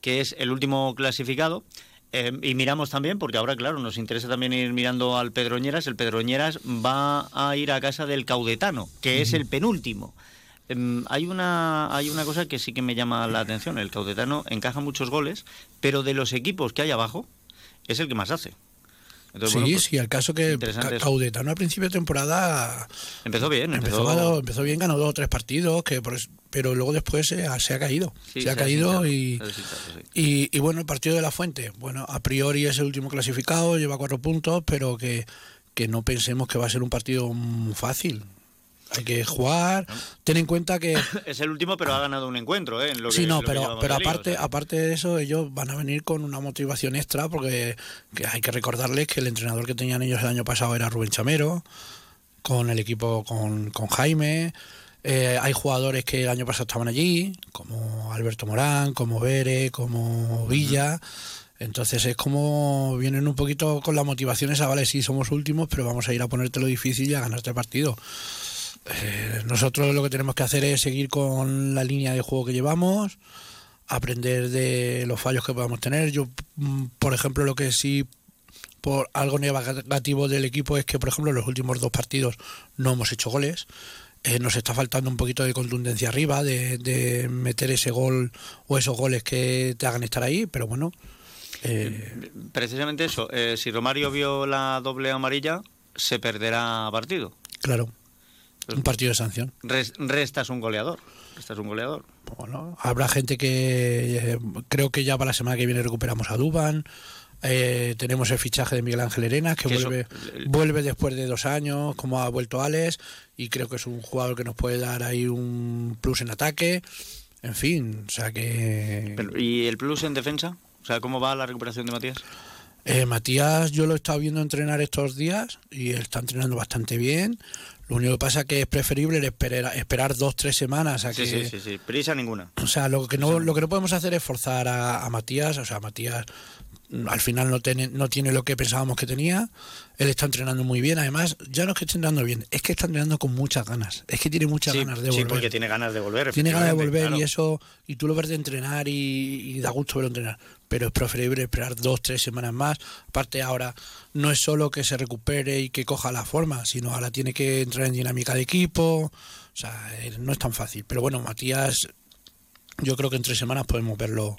que es el último clasificado. Eh, y miramos también, porque ahora, claro, nos interesa también ir mirando al Pedroñeras. El Pedroñeras va a ir a casa del Caudetano, que es el penúltimo. Em, hay, una, hay una cosa que sí que me llama la atención. El Caudetano encaja muchos goles, pero de los equipos que hay abajo, es el que más hace. Entonces, sí, bueno, pues, sí, el caso que. Caudetano al principio de temporada Empezó bien, empezó, empezó- empezó bien, ganó dos o tres partidos, que por pero luego después se ha, se ha caído. Sí, se ha se caído y, y, y bueno, el partido de la Fuente, bueno, a priori es el último clasificado, lleva cuatro puntos, pero que, que no pensemos que va a ser un partido fácil. Hay que jugar, ten en cuenta que... (coughs) Es el último, pero ha ganado un encuentro, ¿eh? En lo que- sí, no, pero, pero liga, aparte, o sea. aparte de eso, ellos van a venir con una motivación extra porque que hay que recordarles que el entrenador que tenían ellos el año pasado era Rubén Chamero, con el equipo con, con Jaime. Eh, hay jugadores que el año pasado estaban allí, como Alberto Morán, como Bere, como Villa. Entonces es como vienen un poquito con la motivación esa, vale, sí, somos últimos, pero vamos a ir a ponerte lo difícil y a ganarte el partido. Eh, nosotros lo que tenemos que hacer es seguir con la línea de juego que llevamos, aprender de los fallos que podamos tener. Yo, mm, por ejemplo, lo que sí por algo negativo del equipo es que, por ejemplo, en los últimos dos partidos no hemos hecho goles. Eh, nos está faltando un poquito de contundencia arriba, de, de meter ese gol o esos goles que te hagan estar ahí, pero bueno. eh, Precisamente eso. eh, si Romario vio la doble amarilla, se perderá partido. claro, un partido de sanción. Res- restas un goleador. Restas un goleador. Bueno, habrá gente que eh, creo que ya para la semana que viene recuperamos a Duban. Eh, tenemos el fichaje de Miguel Ángel Arenas que Que eso- vuelve, vuelve después de dos años, como ha vuelto Alex, y creo que es un jugador que nos puede dar ahí un plus en ataque. En fin, o sea que Pero, ¿Y el plus en defensa? O sea, ¿cómo va la recuperación de Matías? Eh, Matías, yo lo he estado viendo entrenar estos días y está entrenando bastante bien. Lo único que pasa es que es preferible esperar, esperar dos, tres semanas a Sí, que, sí, sí, sí. Prisa ninguna. O sea, lo que no, lo que no podemos hacer es forzar a, a Matías. O sea, Matías mm, al final no tiene, no tiene lo que pensábamos que tenía. Él está entrenando muy bien. Además, ya no es que esté entrenando bien, es que está entrenando con muchas ganas. Es que tiene muchas Sí, ganas de sí, volver. porque tiene ganas de volver. Tiene ganas de volver claro. y eso, y tú lo ves de entrenar y, y da gusto verlo entrenar. Pero es preferible esperar dos, tres semanas más. Aparte ahora no es solo que se recupere y que coja la forma, sino ahora tiene que entrar en dinámica de equipo. O sea, eh, no es tan fácil. Pero bueno, Matías yo creo que en tres semanas podemos verlo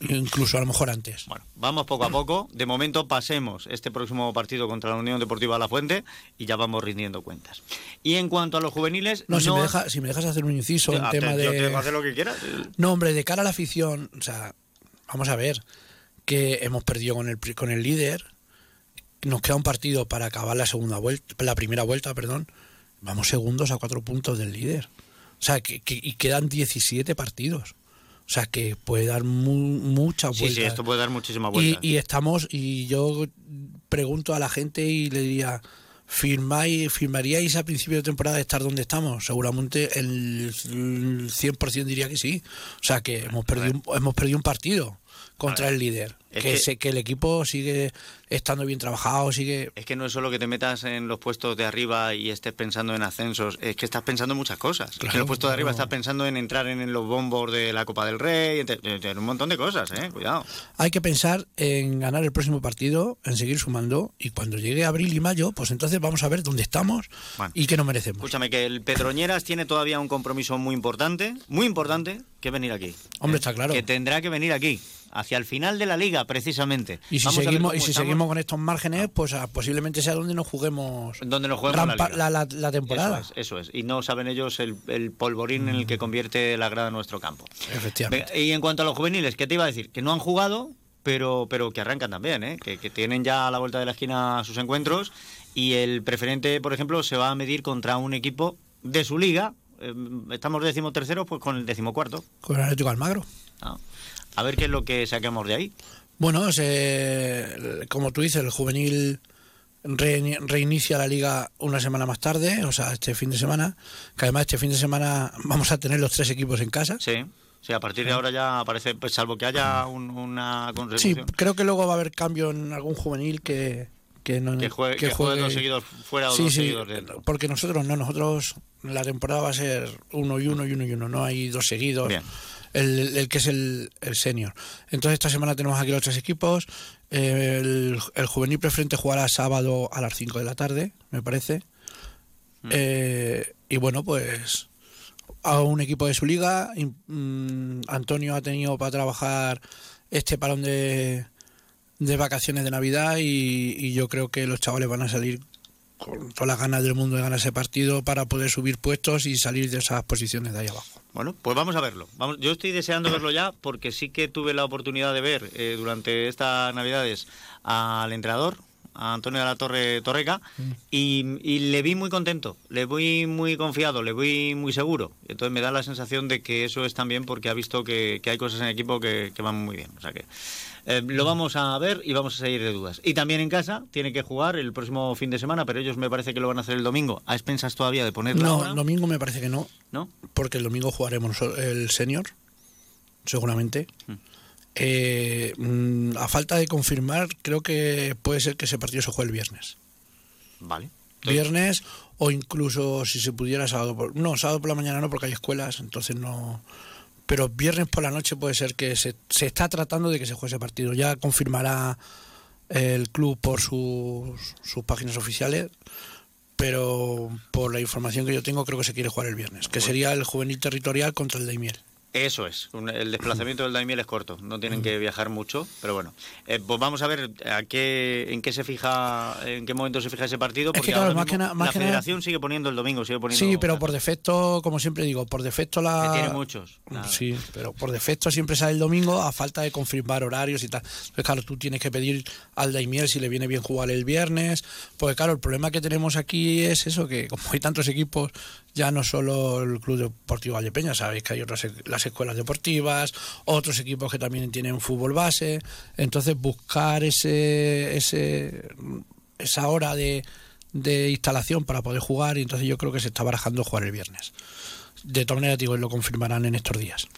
incluso a lo mejor antes. Bueno, vamos poco a poco. De momento pasemos este próximo partido contra la Unión Deportiva La Fuente y ya vamos rindiendo cuentas. Y en cuanto a los juveniles... No, Si, me deja, si me dejas hacer un inciso en tema te- de... yo te dejo hacer lo que quieras. No, hombre, de cara a la afición, o sea, vamos a ver que hemos perdido con el, con el líder, nos queda un partido para acabar la segunda vuelta, la primera vuelta, perdón, vamos segundos a cuatro puntos del líder. O sea, que, que- y quedan 17 partidos. O sea, que puede dar mu- muchas Sí, vueltas. sí, esto puede dar muchísimas vueltas. Y, y estamos, y yo pregunto a la gente y le diría, ¿firmáis, ¿firmaríais a principio de temporada estar donde estamos? Seguramente el, el 100% diría que sí. O sea que hemos perdido, hemos perdido un partido contra el líder. es Que, que- sé que el equipo sigue estando bien trabajado, sigue... Es que no es solo que te metas en los puestos de arriba y estés pensando en ascensos, es que estás pensando en muchas cosas. Que en Claro, los puestos de arriba claro. estás pensando en entrar en, los bombos de la Copa del Rey, en, en un montón de cosas, ¿eh? Cuidado. Hay que pensar en ganar el próximo partido, en seguir sumando y cuando llegue abril y mayo, pues entonces vamos a ver dónde estamos Bueno. y qué nos merecemos. Escúchame, que el Pedroñeras tiene todavía un compromiso muy importante, muy importante, que venir aquí. Hombre, está claro. Que tendrá que venir aquí, hacia el final de la liga, precisamente. Y si Vamos seguimos y si estamos. seguimos con estos márgenes, pues ah, posiblemente sea donde nos juguemos donde nos juguemos gran la temporada. Eso es, eso es. Y no saben ellos el, el polvorín en el que convierte la grada nuestro campo. Efectivamente. Y en cuanto a los juveniles, ¿qué te iba a decir? Que no han jugado, pero, pero que arrancan también, ¿eh? que, que tienen ya a la vuelta de la esquina sus encuentros. Y el preferente, por ejemplo, se va a medir contra un equipo de su liga. Eh, Estamos decimoterceros, pues con el decimocuarto. Con el Atlético Almagro. Ah. A ver qué es lo que saquemos de ahí. Bueno, se- como tú dices, el juvenil reini- reinicia la liga una semana más tarde, o sea, este fin de semana, que además este fin de semana (laughs) vamos a tener los tres equipos en casa. Sí. Sí, a partir de ahora ya aparece, pues salvo que haya un- una Sí, creo que luego va a haber cambio en algún juvenil que, que no Que juegue, que juegue dos seguidos fuera o Sí, dos sí, seguidos dentro. porque nosotros no, nosotros la temporada va a ser uno y uno y uno y uno, no hay dos seguidos. Bien. El, el que es el, el senior. Entonces esta semana tenemos aquí los tres equipos. El, el juvenil preferente jugará sábado a las 5 de la tarde, me parece. Mm. Eh, y bueno, pues a un equipo de su liga. mm, Antonio ha tenido para trabajar este parón de, de vacaciones de Navidad y, y yo creo que los chavales van a salir con todas las ganas del mundo de ganar ese partido para poder subir puestos y salir de esas posiciones de ahí abajo. Bueno, pues vamos a verlo. Yo estoy deseando verlo ya porque sí que tuve la oportunidad de ver eh, durante estas Navidades al entrenador, a Antonio de la Torre Torreca, y, y le vi muy contento, le vi muy confiado, le vi muy seguro. Entonces me da la sensación de que eso es también porque ha visto que, que hay cosas en el equipo que, que van muy bien. O sea que eh, lo vamos a ver y vamos a seguir de dudas. Y también en casa tiene que jugar el próximo fin de semana, pero ellos me parece que lo van a hacer el domingo. ¿A expensas todavía de poner No, el domingo me parece que no, ¿No? porque el domingo jugaremos el senior, seguramente. Eh, mm, a falta de confirmar, creo que puede ser que ese partido se juegue el viernes. Vale. Viernes o incluso si se pudiera sábado por... No, sábado por la mañana no porque hay escuelas, entonces no... Pero viernes por la noche puede ser que se, se está tratando de que se juegue ese partido. Ya confirmará el club por sus, sus páginas oficiales, pero por la información que yo tengo creo que se quiere jugar el viernes, que sería el juvenil territorial contra el Daimiel. Eso es, un- el desplazamiento del Daimiel es corto, no tienen que viajar mucho, pero bueno. Eh, pues vamos a ver a qué, en qué se fija, en qué momento se fija ese partido, que porque claro, ahora más mismo que más la que federación sigue poniendo el domingo, sigue poniendo... Sí, pero por defecto, como siempre digo, por defecto la... Que tiene muchos. Nada. Sí, pero por defecto siempre sale el domingo a falta de confirmar horarios y tal. Entonces, claro, tú tienes que pedir al Daimiel si le viene bien jugar el viernes. Porque, claro, el problema que tenemos aquí es eso, que como hay tantos equipos, ya no solo el Club Deportivo Vallepeña, sabéis que hay otras las escuelas deportivas, otros equipos que también tienen fútbol base. Entonces, buscar ese, ese esa hora de, de instalación para poder jugar, y entonces yo creo que se está barajando jugar el viernes. De todas maneras, digo, lo confirmarán en estos días.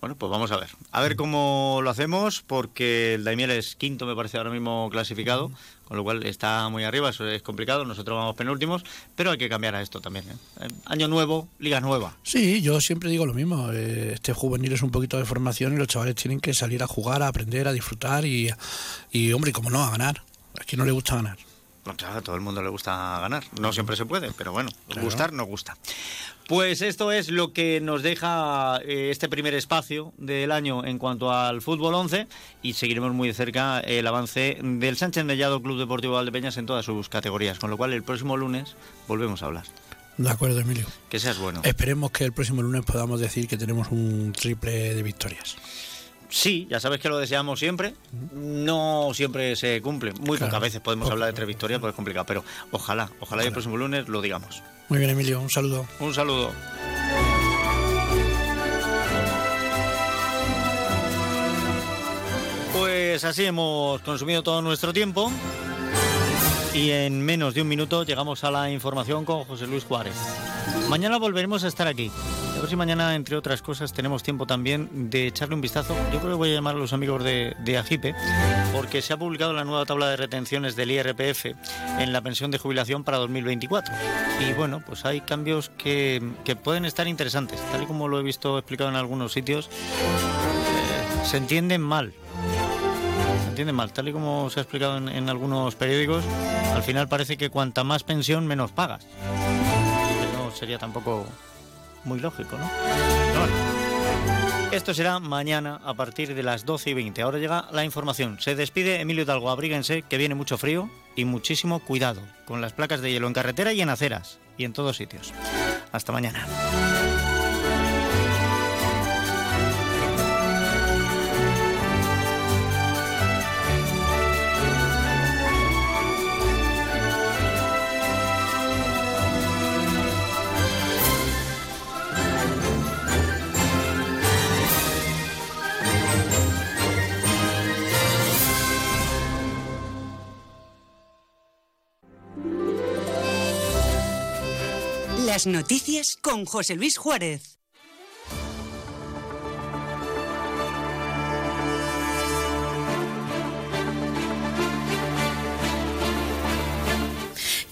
Bueno, pues vamos a ver. A ver cómo lo hacemos, porque el Daimiel es quinto, me parece, ahora mismo clasificado, con lo cual está muy arriba, eso es complicado, nosotros vamos penúltimos, pero hay que cambiar a esto también. ¿eh? Eh, Año nuevo, liga nueva. Sí, yo siempre digo lo mismo. eh, Este juvenil es un poquito de formación y los chavales tienen que salir a jugar, a aprender, a disfrutar y, y hombre, como no, a ganar. A quien no le gusta ganar. Claro, a todo el mundo le gusta ganar. No siempre se puede, pero bueno, gustar no gusta. Pues esto es lo que nos deja eh, este primer espacio del año en cuanto al fútbol 11 y seguiremos muy de cerca el avance del Sánchez Mellado Club Deportivo Valdepeñas en todas sus categorías, con lo cual el próximo lunes volvemos a hablar. De acuerdo, Emilio. Que seas bueno. Esperemos que el próximo lunes podamos decir que tenemos un triple de victorias. Sí, ya sabes que lo deseamos siempre. No siempre se cumple. Muy pocas veces podemos hablar de tres victorias, pues es complicado. Pero ojalá, ojalá, y el próximo lunes lo digamos. Muy bien, Emilio. Un saludo. Un saludo. Pues así hemos consumido todo nuestro tiempo. Y en menos de un minuto llegamos a la información con José Luis Juárez. Mañana volveremos a estar aquí. Ver si mañana, entre otras cosas, tenemos tiempo también de echarle un vistazo. Yo creo que voy a llamar a los amigos de, de Agipe, porque se ha publicado la nueva tabla de retenciones del IRPF en la pensión de jubilación para 2024. Y bueno, pues hay cambios que, que pueden estar interesantes. Tal y como lo he visto explicado en algunos sitios, eh, se entienden mal se entiende mal. Tal y como se ha explicado en, en, algunos periódicos, al final parece que cuanta más pensión, menos pagas. No sería tampoco muy lógico, ¿no? Esto será mañana a partir de las 12 y 20. Ahora llega la información. Se despide Emilio Hidalgo. Abríguense, que viene mucho frío y muchísimo cuidado con las placas de hielo en carretera y en aceras y en todos sitios. Hasta mañana. Las noticias con José Luis Juárez.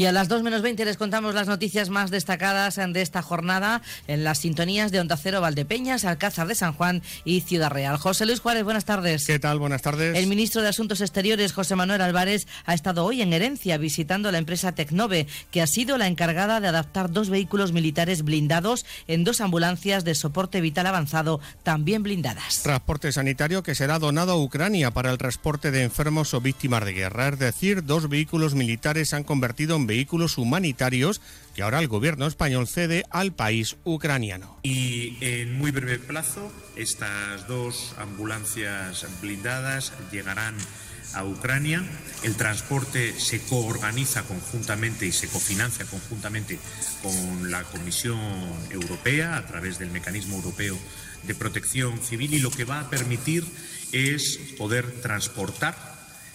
Y a las 2 menos 20 les contamos las noticias más destacadas de esta jornada en las sintonías de Onda Cero Valdepeñas, Alcázar de San Juan y Ciudad Real. José Luis Juárez, buenas tardes. ¿Qué tal? Buenas tardes. El ministro de Asuntos Exteriores, José Manuel Álvarez, ha estado hoy en Herencia visitando la empresa Tecnove, que ha sido la encargada de adaptar dos vehículos militares blindados en dos ambulancias de soporte vital avanzado, también blindadas. Transporte sanitario que será donado a Ucrania para el transporte de enfermos o víctimas de guerra. Es decir, dos vehículos militares se han convertido en vehículos humanitarios que ahora el gobierno español cede al país ucraniano. Y en muy breve plazo, estas dos ambulancias blindadas llegarán a Ucrania. El transporte se coorganiza conjuntamente y se cofinancia conjuntamente con la Comisión Europea a través del Mecanismo Europeo de Protección Civil y lo que va a permitir es poder transportar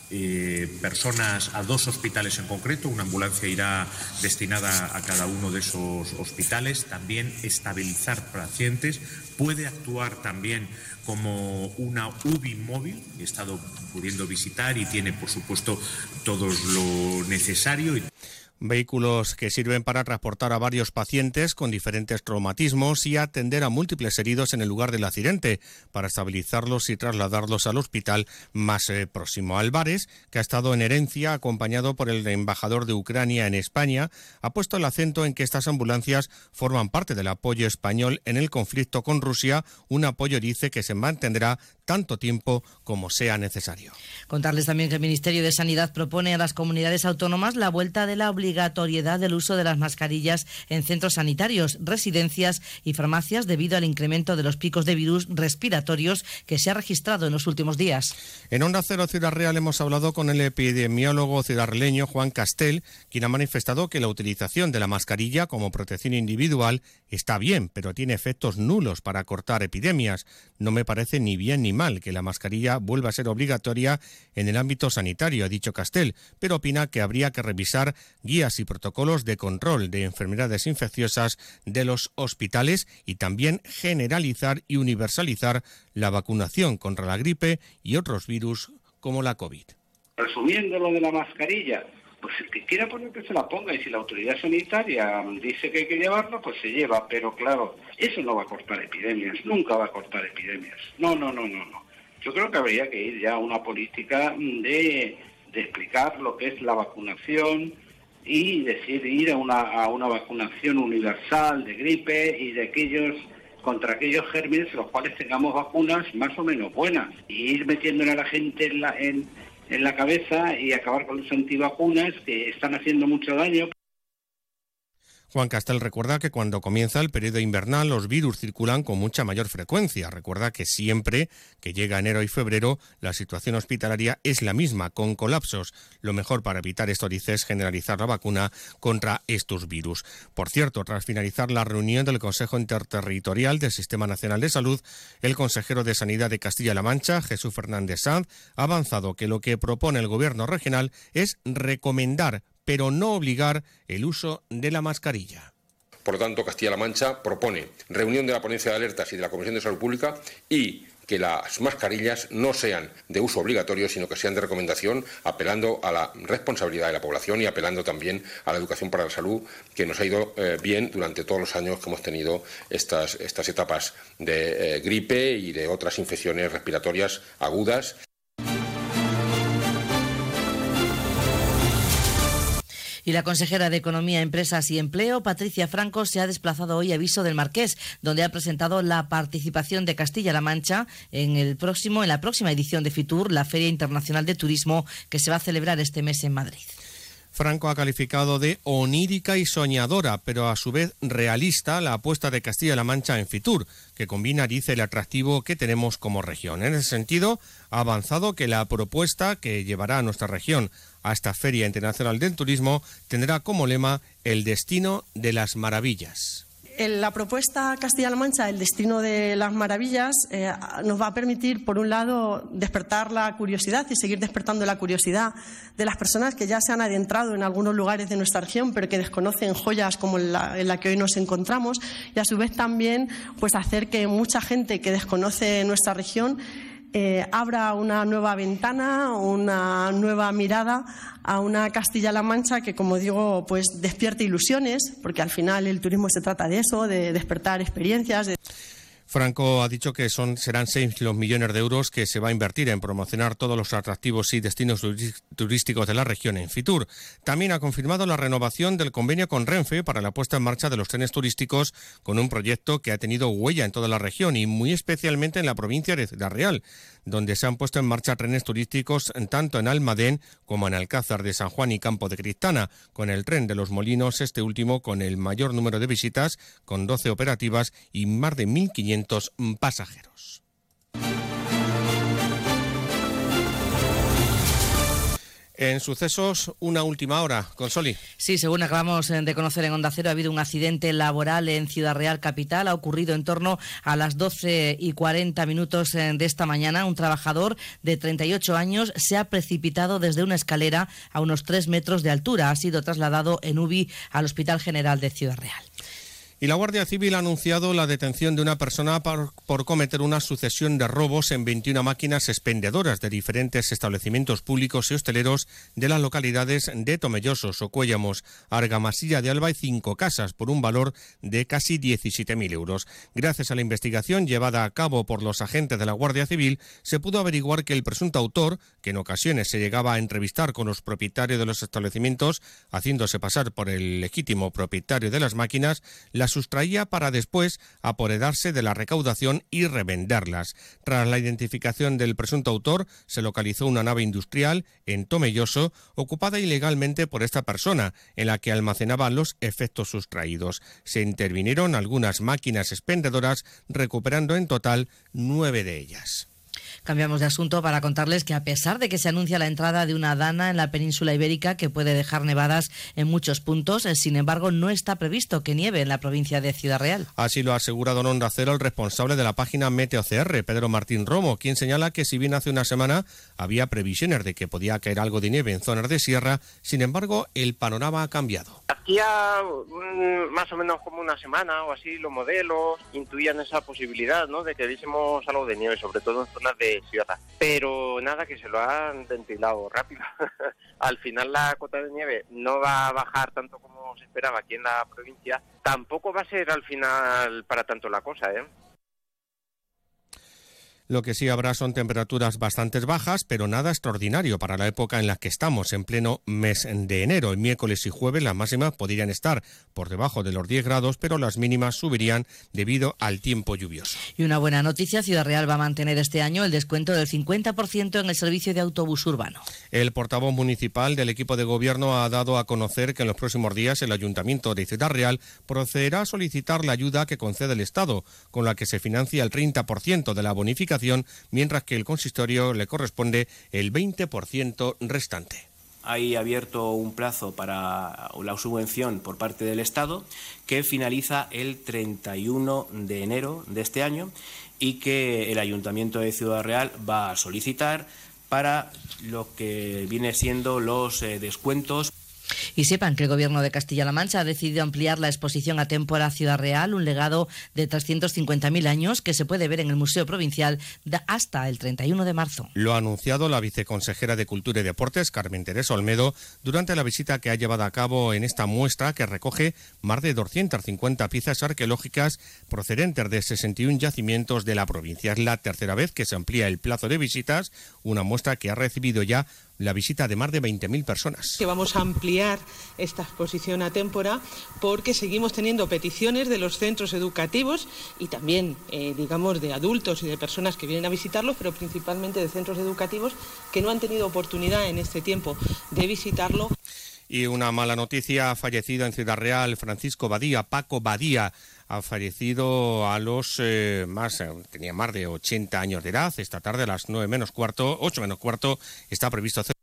eh, personas a dos hospitales en concreto. Una ambulancia irá destinada a cada uno de esos hospitales. También estabilizar pacientes. Puede actuar también como una UBI móvil. He estado pudiendo visitar y tiene, por supuesto, todo lo necesario. Vehículos que sirven para transportar a varios pacientes con diferentes traumatismos y atender a múltiples heridos en el lugar del accidente, para estabilizarlos y trasladarlos al hospital más eh, próximo. Álvarez, que ha estado en herencia acompañado por el embajador de Ucrania en España, ha puesto el acento en que estas ambulancias forman parte del apoyo español en el conflicto con Rusia, un apoyo, dice, que se mantendrá tanto tiempo como sea necesario. Contarles también que el Ministerio de Sanidad propone a las comunidades autónomas la vuelta de la obligatoriedad del uso de las mascarillas en centros sanitarios, residencias y farmacias debido al incremento de los picos de virus respiratorios que se ha registrado en los últimos días. En Onda Cero Ciudad Real hemos hablado con el epidemiólogo ciudadraleño Juan Castel, quien ha manifestado que la utilización de la mascarilla como protección individual está bien, pero tiene efectos nulos para cortar epidemias. No me parece ni bien ni que la mascarilla vuelva a ser obligatoria en el ámbito sanitario, ha dicho Castel, pero opina que habría que revisar guías y protocolos de control de enfermedades infecciosas de los hospitales y también generalizar y universalizar la vacunación contra la gripe y otros virus como la COVID. Resumiendo lo de la mascarilla, pues el que quiera poner que se la ponga y si la autoridad sanitaria dice que hay que llevarla, pues se lleva, pero claro, eso no va a cortar epidemias, nunca va a cortar epidemias. No, no, no, no, no. Yo creo que habría que ir ya a una política de, de explicar lo que es la vacunación y decir ir a una, a una vacunación universal de gripe y de aquellos contra aquellos gérmenes los cuales tengamos vacunas más o menos buenas y ir metiéndole a la gente en la, en, en la cabeza y acabar con los antivacunas que están haciendo mucho daño. Juan Castel recuerda que cuando comienza el periodo invernal los virus circulan con mucha mayor frecuencia. Recuerda que siempre que llega enero y febrero la situación hospitalaria es la misma, con colapsos. Lo mejor para evitar esto, dice, es generalizar la vacuna contra estos virus. Por cierto, tras finalizar la reunión del Consejo Interterritorial del Sistema Nacional de Salud, el consejero de Sanidad de Castilla-La Mancha, Jesús Fernández Sanz, ha avanzado que lo que propone el Gobierno regional es recomendar pero no obligar el uso de la mascarilla. Por lo tanto, Castilla-La Mancha propone reunión de la ponencia de alertas y de la Comisión de Salud Pública y que las mascarillas no sean de uso obligatorio, sino que sean de recomendación, apelando a la responsabilidad de la población y apelando también a la educación para la salud, que nos ha ido eh, bien durante todos los años que hemos tenido estas, estas etapas de eh, gripe y de otras infecciones respiratorias agudas. Y la consejera de Economía, Empresas y Empleo, Patricia Franco, se ha desplazado hoy a Viso del Marqués, donde ha presentado la participación de Castilla-La Mancha en el próximo, en la próxima edición de Fitur, la Feria Internacional de Turismo, que se va a celebrar este mes en Madrid. Franco ha calificado de onírica y soñadora, pero a su vez realista la apuesta de Castilla-La Mancha en Fitur, que combina, dice, el atractivo que tenemos como región. En ese sentido, ha avanzado que la propuesta que llevará a nuestra región esta Feria Internacional del Turismo tendrá como lema el destino de las maravillas. La propuesta Castilla-La Mancha, el destino de las maravillas, eh, nos va a permitir, por un lado, despertar la curiosidad y seguir despertando la curiosidad de las personas que ya se han adentrado en algunos lugares de nuestra región, pero que desconocen joyas como la, en la que hoy nos encontramos, y a su vez también pues, hacer que mucha gente que desconoce nuestra región eh, abra una nueva ventana, una nueva mirada a una Castilla-La Mancha que, como digo, pues despierte ilusiones, porque al final el turismo se trata de eso, de despertar experiencias. Franco ha dicho que son, serán 6 los millones de euros que se va a invertir en promocionar todos los atractivos y destinos turísticos de la región en Fitur. También ha confirmado la renovación del convenio con Renfe para la puesta en marcha de los trenes turísticos con un proyecto que ha tenido huella en toda la región y muy especialmente en la provincia de Ciudad Real donde se han puesto en marcha trenes turísticos tanto en Almadén como en Alcázar de San Juan y Campo de Cristana, con el tren de los Molinos, este último con el mayor número de visitas, con 12 operativas y más de 1.500 pasajeros. En sucesos, una última hora, con Soli. Sí, según acabamos de conocer en Onda Cero, ha habido un accidente laboral en Ciudad Real Capital. Ha ocurrido en torno a las 12 y 40 minutos eh, de esta mañana. Un trabajador de 38 años se ha precipitado desde una escalera a unos 3 metros de altura. Ha sido trasladado en UBI al Hospital General de Ciudad Real. Y la Guardia Civil ha anunciado la detención de una persona por, cometer una sucesión de robos en 21 máquinas expendedoras de diferentes establecimientos públicos y hosteleros de las localidades de Tomelloso, Socuéllamos, Argamasilla de Alba y Cinco Casas por un valor de casi 17.000 euros. Gracias a la investigación llevada a cabo por los agentes de la Guardia Civil, se pudo averiguar que el presunto autor, que en ocasiones se llegaba a entrevistar con los propietarios de los establecimientos, haciéndose pasar por el legítimo propietario de las máquinas, la sustraía para después apoderarse de la recaudación y revenderlas. Tras la identificación del presunto autor, se localizó una nave industrial en Tomelloso ocupada ilegalmente por esta persona, en la que almacenaba los efectos sustraídos. Se intervinieron algunas máquinas expendedoras, recuperando en total nueve de ellas. Cambiamos de asunto para contarles que a pesar de que se anuncia la entrada de una dana en la península ibérica que puede dejar nevadas en muchos puntos, eh, sin embargo no está previsto que nieve en la provincia de Ciudad Real. Así lo ha asegurado en Onda Cero el responsable de la página MeteoCR, Pedro Martín Romo, quien señala que si bien hace una semana había previsiones de que podía caer algo de nieve en zonas de sierra, sin embargo el panorama ha cambiado. Hacía mm, más o menos como una semana o así los modelos intuían esa posibilidad ¿no? de que viésemos algo de nieve, sobre todo en zonas de pero nada, que se lo han ventilado rápido. (laughs) al final la cota de nieve no va a bajar tanto como se esperaba aquí en la provincia. Tampoco va a ser al final para tanto la cosa, ¿eh? Lo que sí habrá son temperaturas bastante bajas, pero nada extraordinario para la época en la que estamos, en pleno mes de enero. El miércoles y jueves las máximas podrían estar por debajo de los 10 grados, pero las mínimas subirían debido al tiempo lluvioso. Y una buena noticia, Ciudad Real va a mantener este año el descuento del 50% en el servicio de autobús urbano. El portavoz municipal del equipo de gobierno ha dado a conocer que en los próximos días el Ayuntamiento de Ciudad Real procederá a solicitar la ayuda que concede el Estado, con la que se financia el 30% de la bonificación mientras que el consistorio le corresponde el 20% restante. Hay abierto un plazo para la subvención por parte del Estado que finaliza el 31 de enero de este año y que el Ayuntamiento de Ciudad Real va a solicitar para lo que viene siendo los eh, descuentos. Y sepan que el Gobierno de Castilla-La Mancha ha decidido ampliar la exposición a Témpora Ciudad Real, un legado de 350.000 años que se puede ver en el Museo Provincial hasta el 31 de marzo. Lo ha anunciado la viceconsejera de Cultura y Deportes, Carmen Teresa Olmedo, durante la visita que ha llevado a cabo en esta muestra que recoge más de 250 piezas arqueológicas procedentes de 61 yacimientos de la provincia. Es la tercera vez que se amplía el plazo de visitas, una muestra que ha recibido ya la visita de más de 20.000 personas. Que vamos a ampliar esta exposición a témpora porque seguimos teniendo peticiones de los centros educativos y también, eh, digamos, de adultos y de personas que vienen a visitarlos, pero principalmente de centros educativos que no han tenido oportunidad en este tiempo de visitarlo. Y una mala noticia, ha fallecido en Ciudad Real Francisco Badía, Paco Badía, ha fallecido a los eh, más, eh, tenía más de 80 años de edad. Esta tarde a las 9 menos cuarto, 8 menos cuarto, está previsto hacer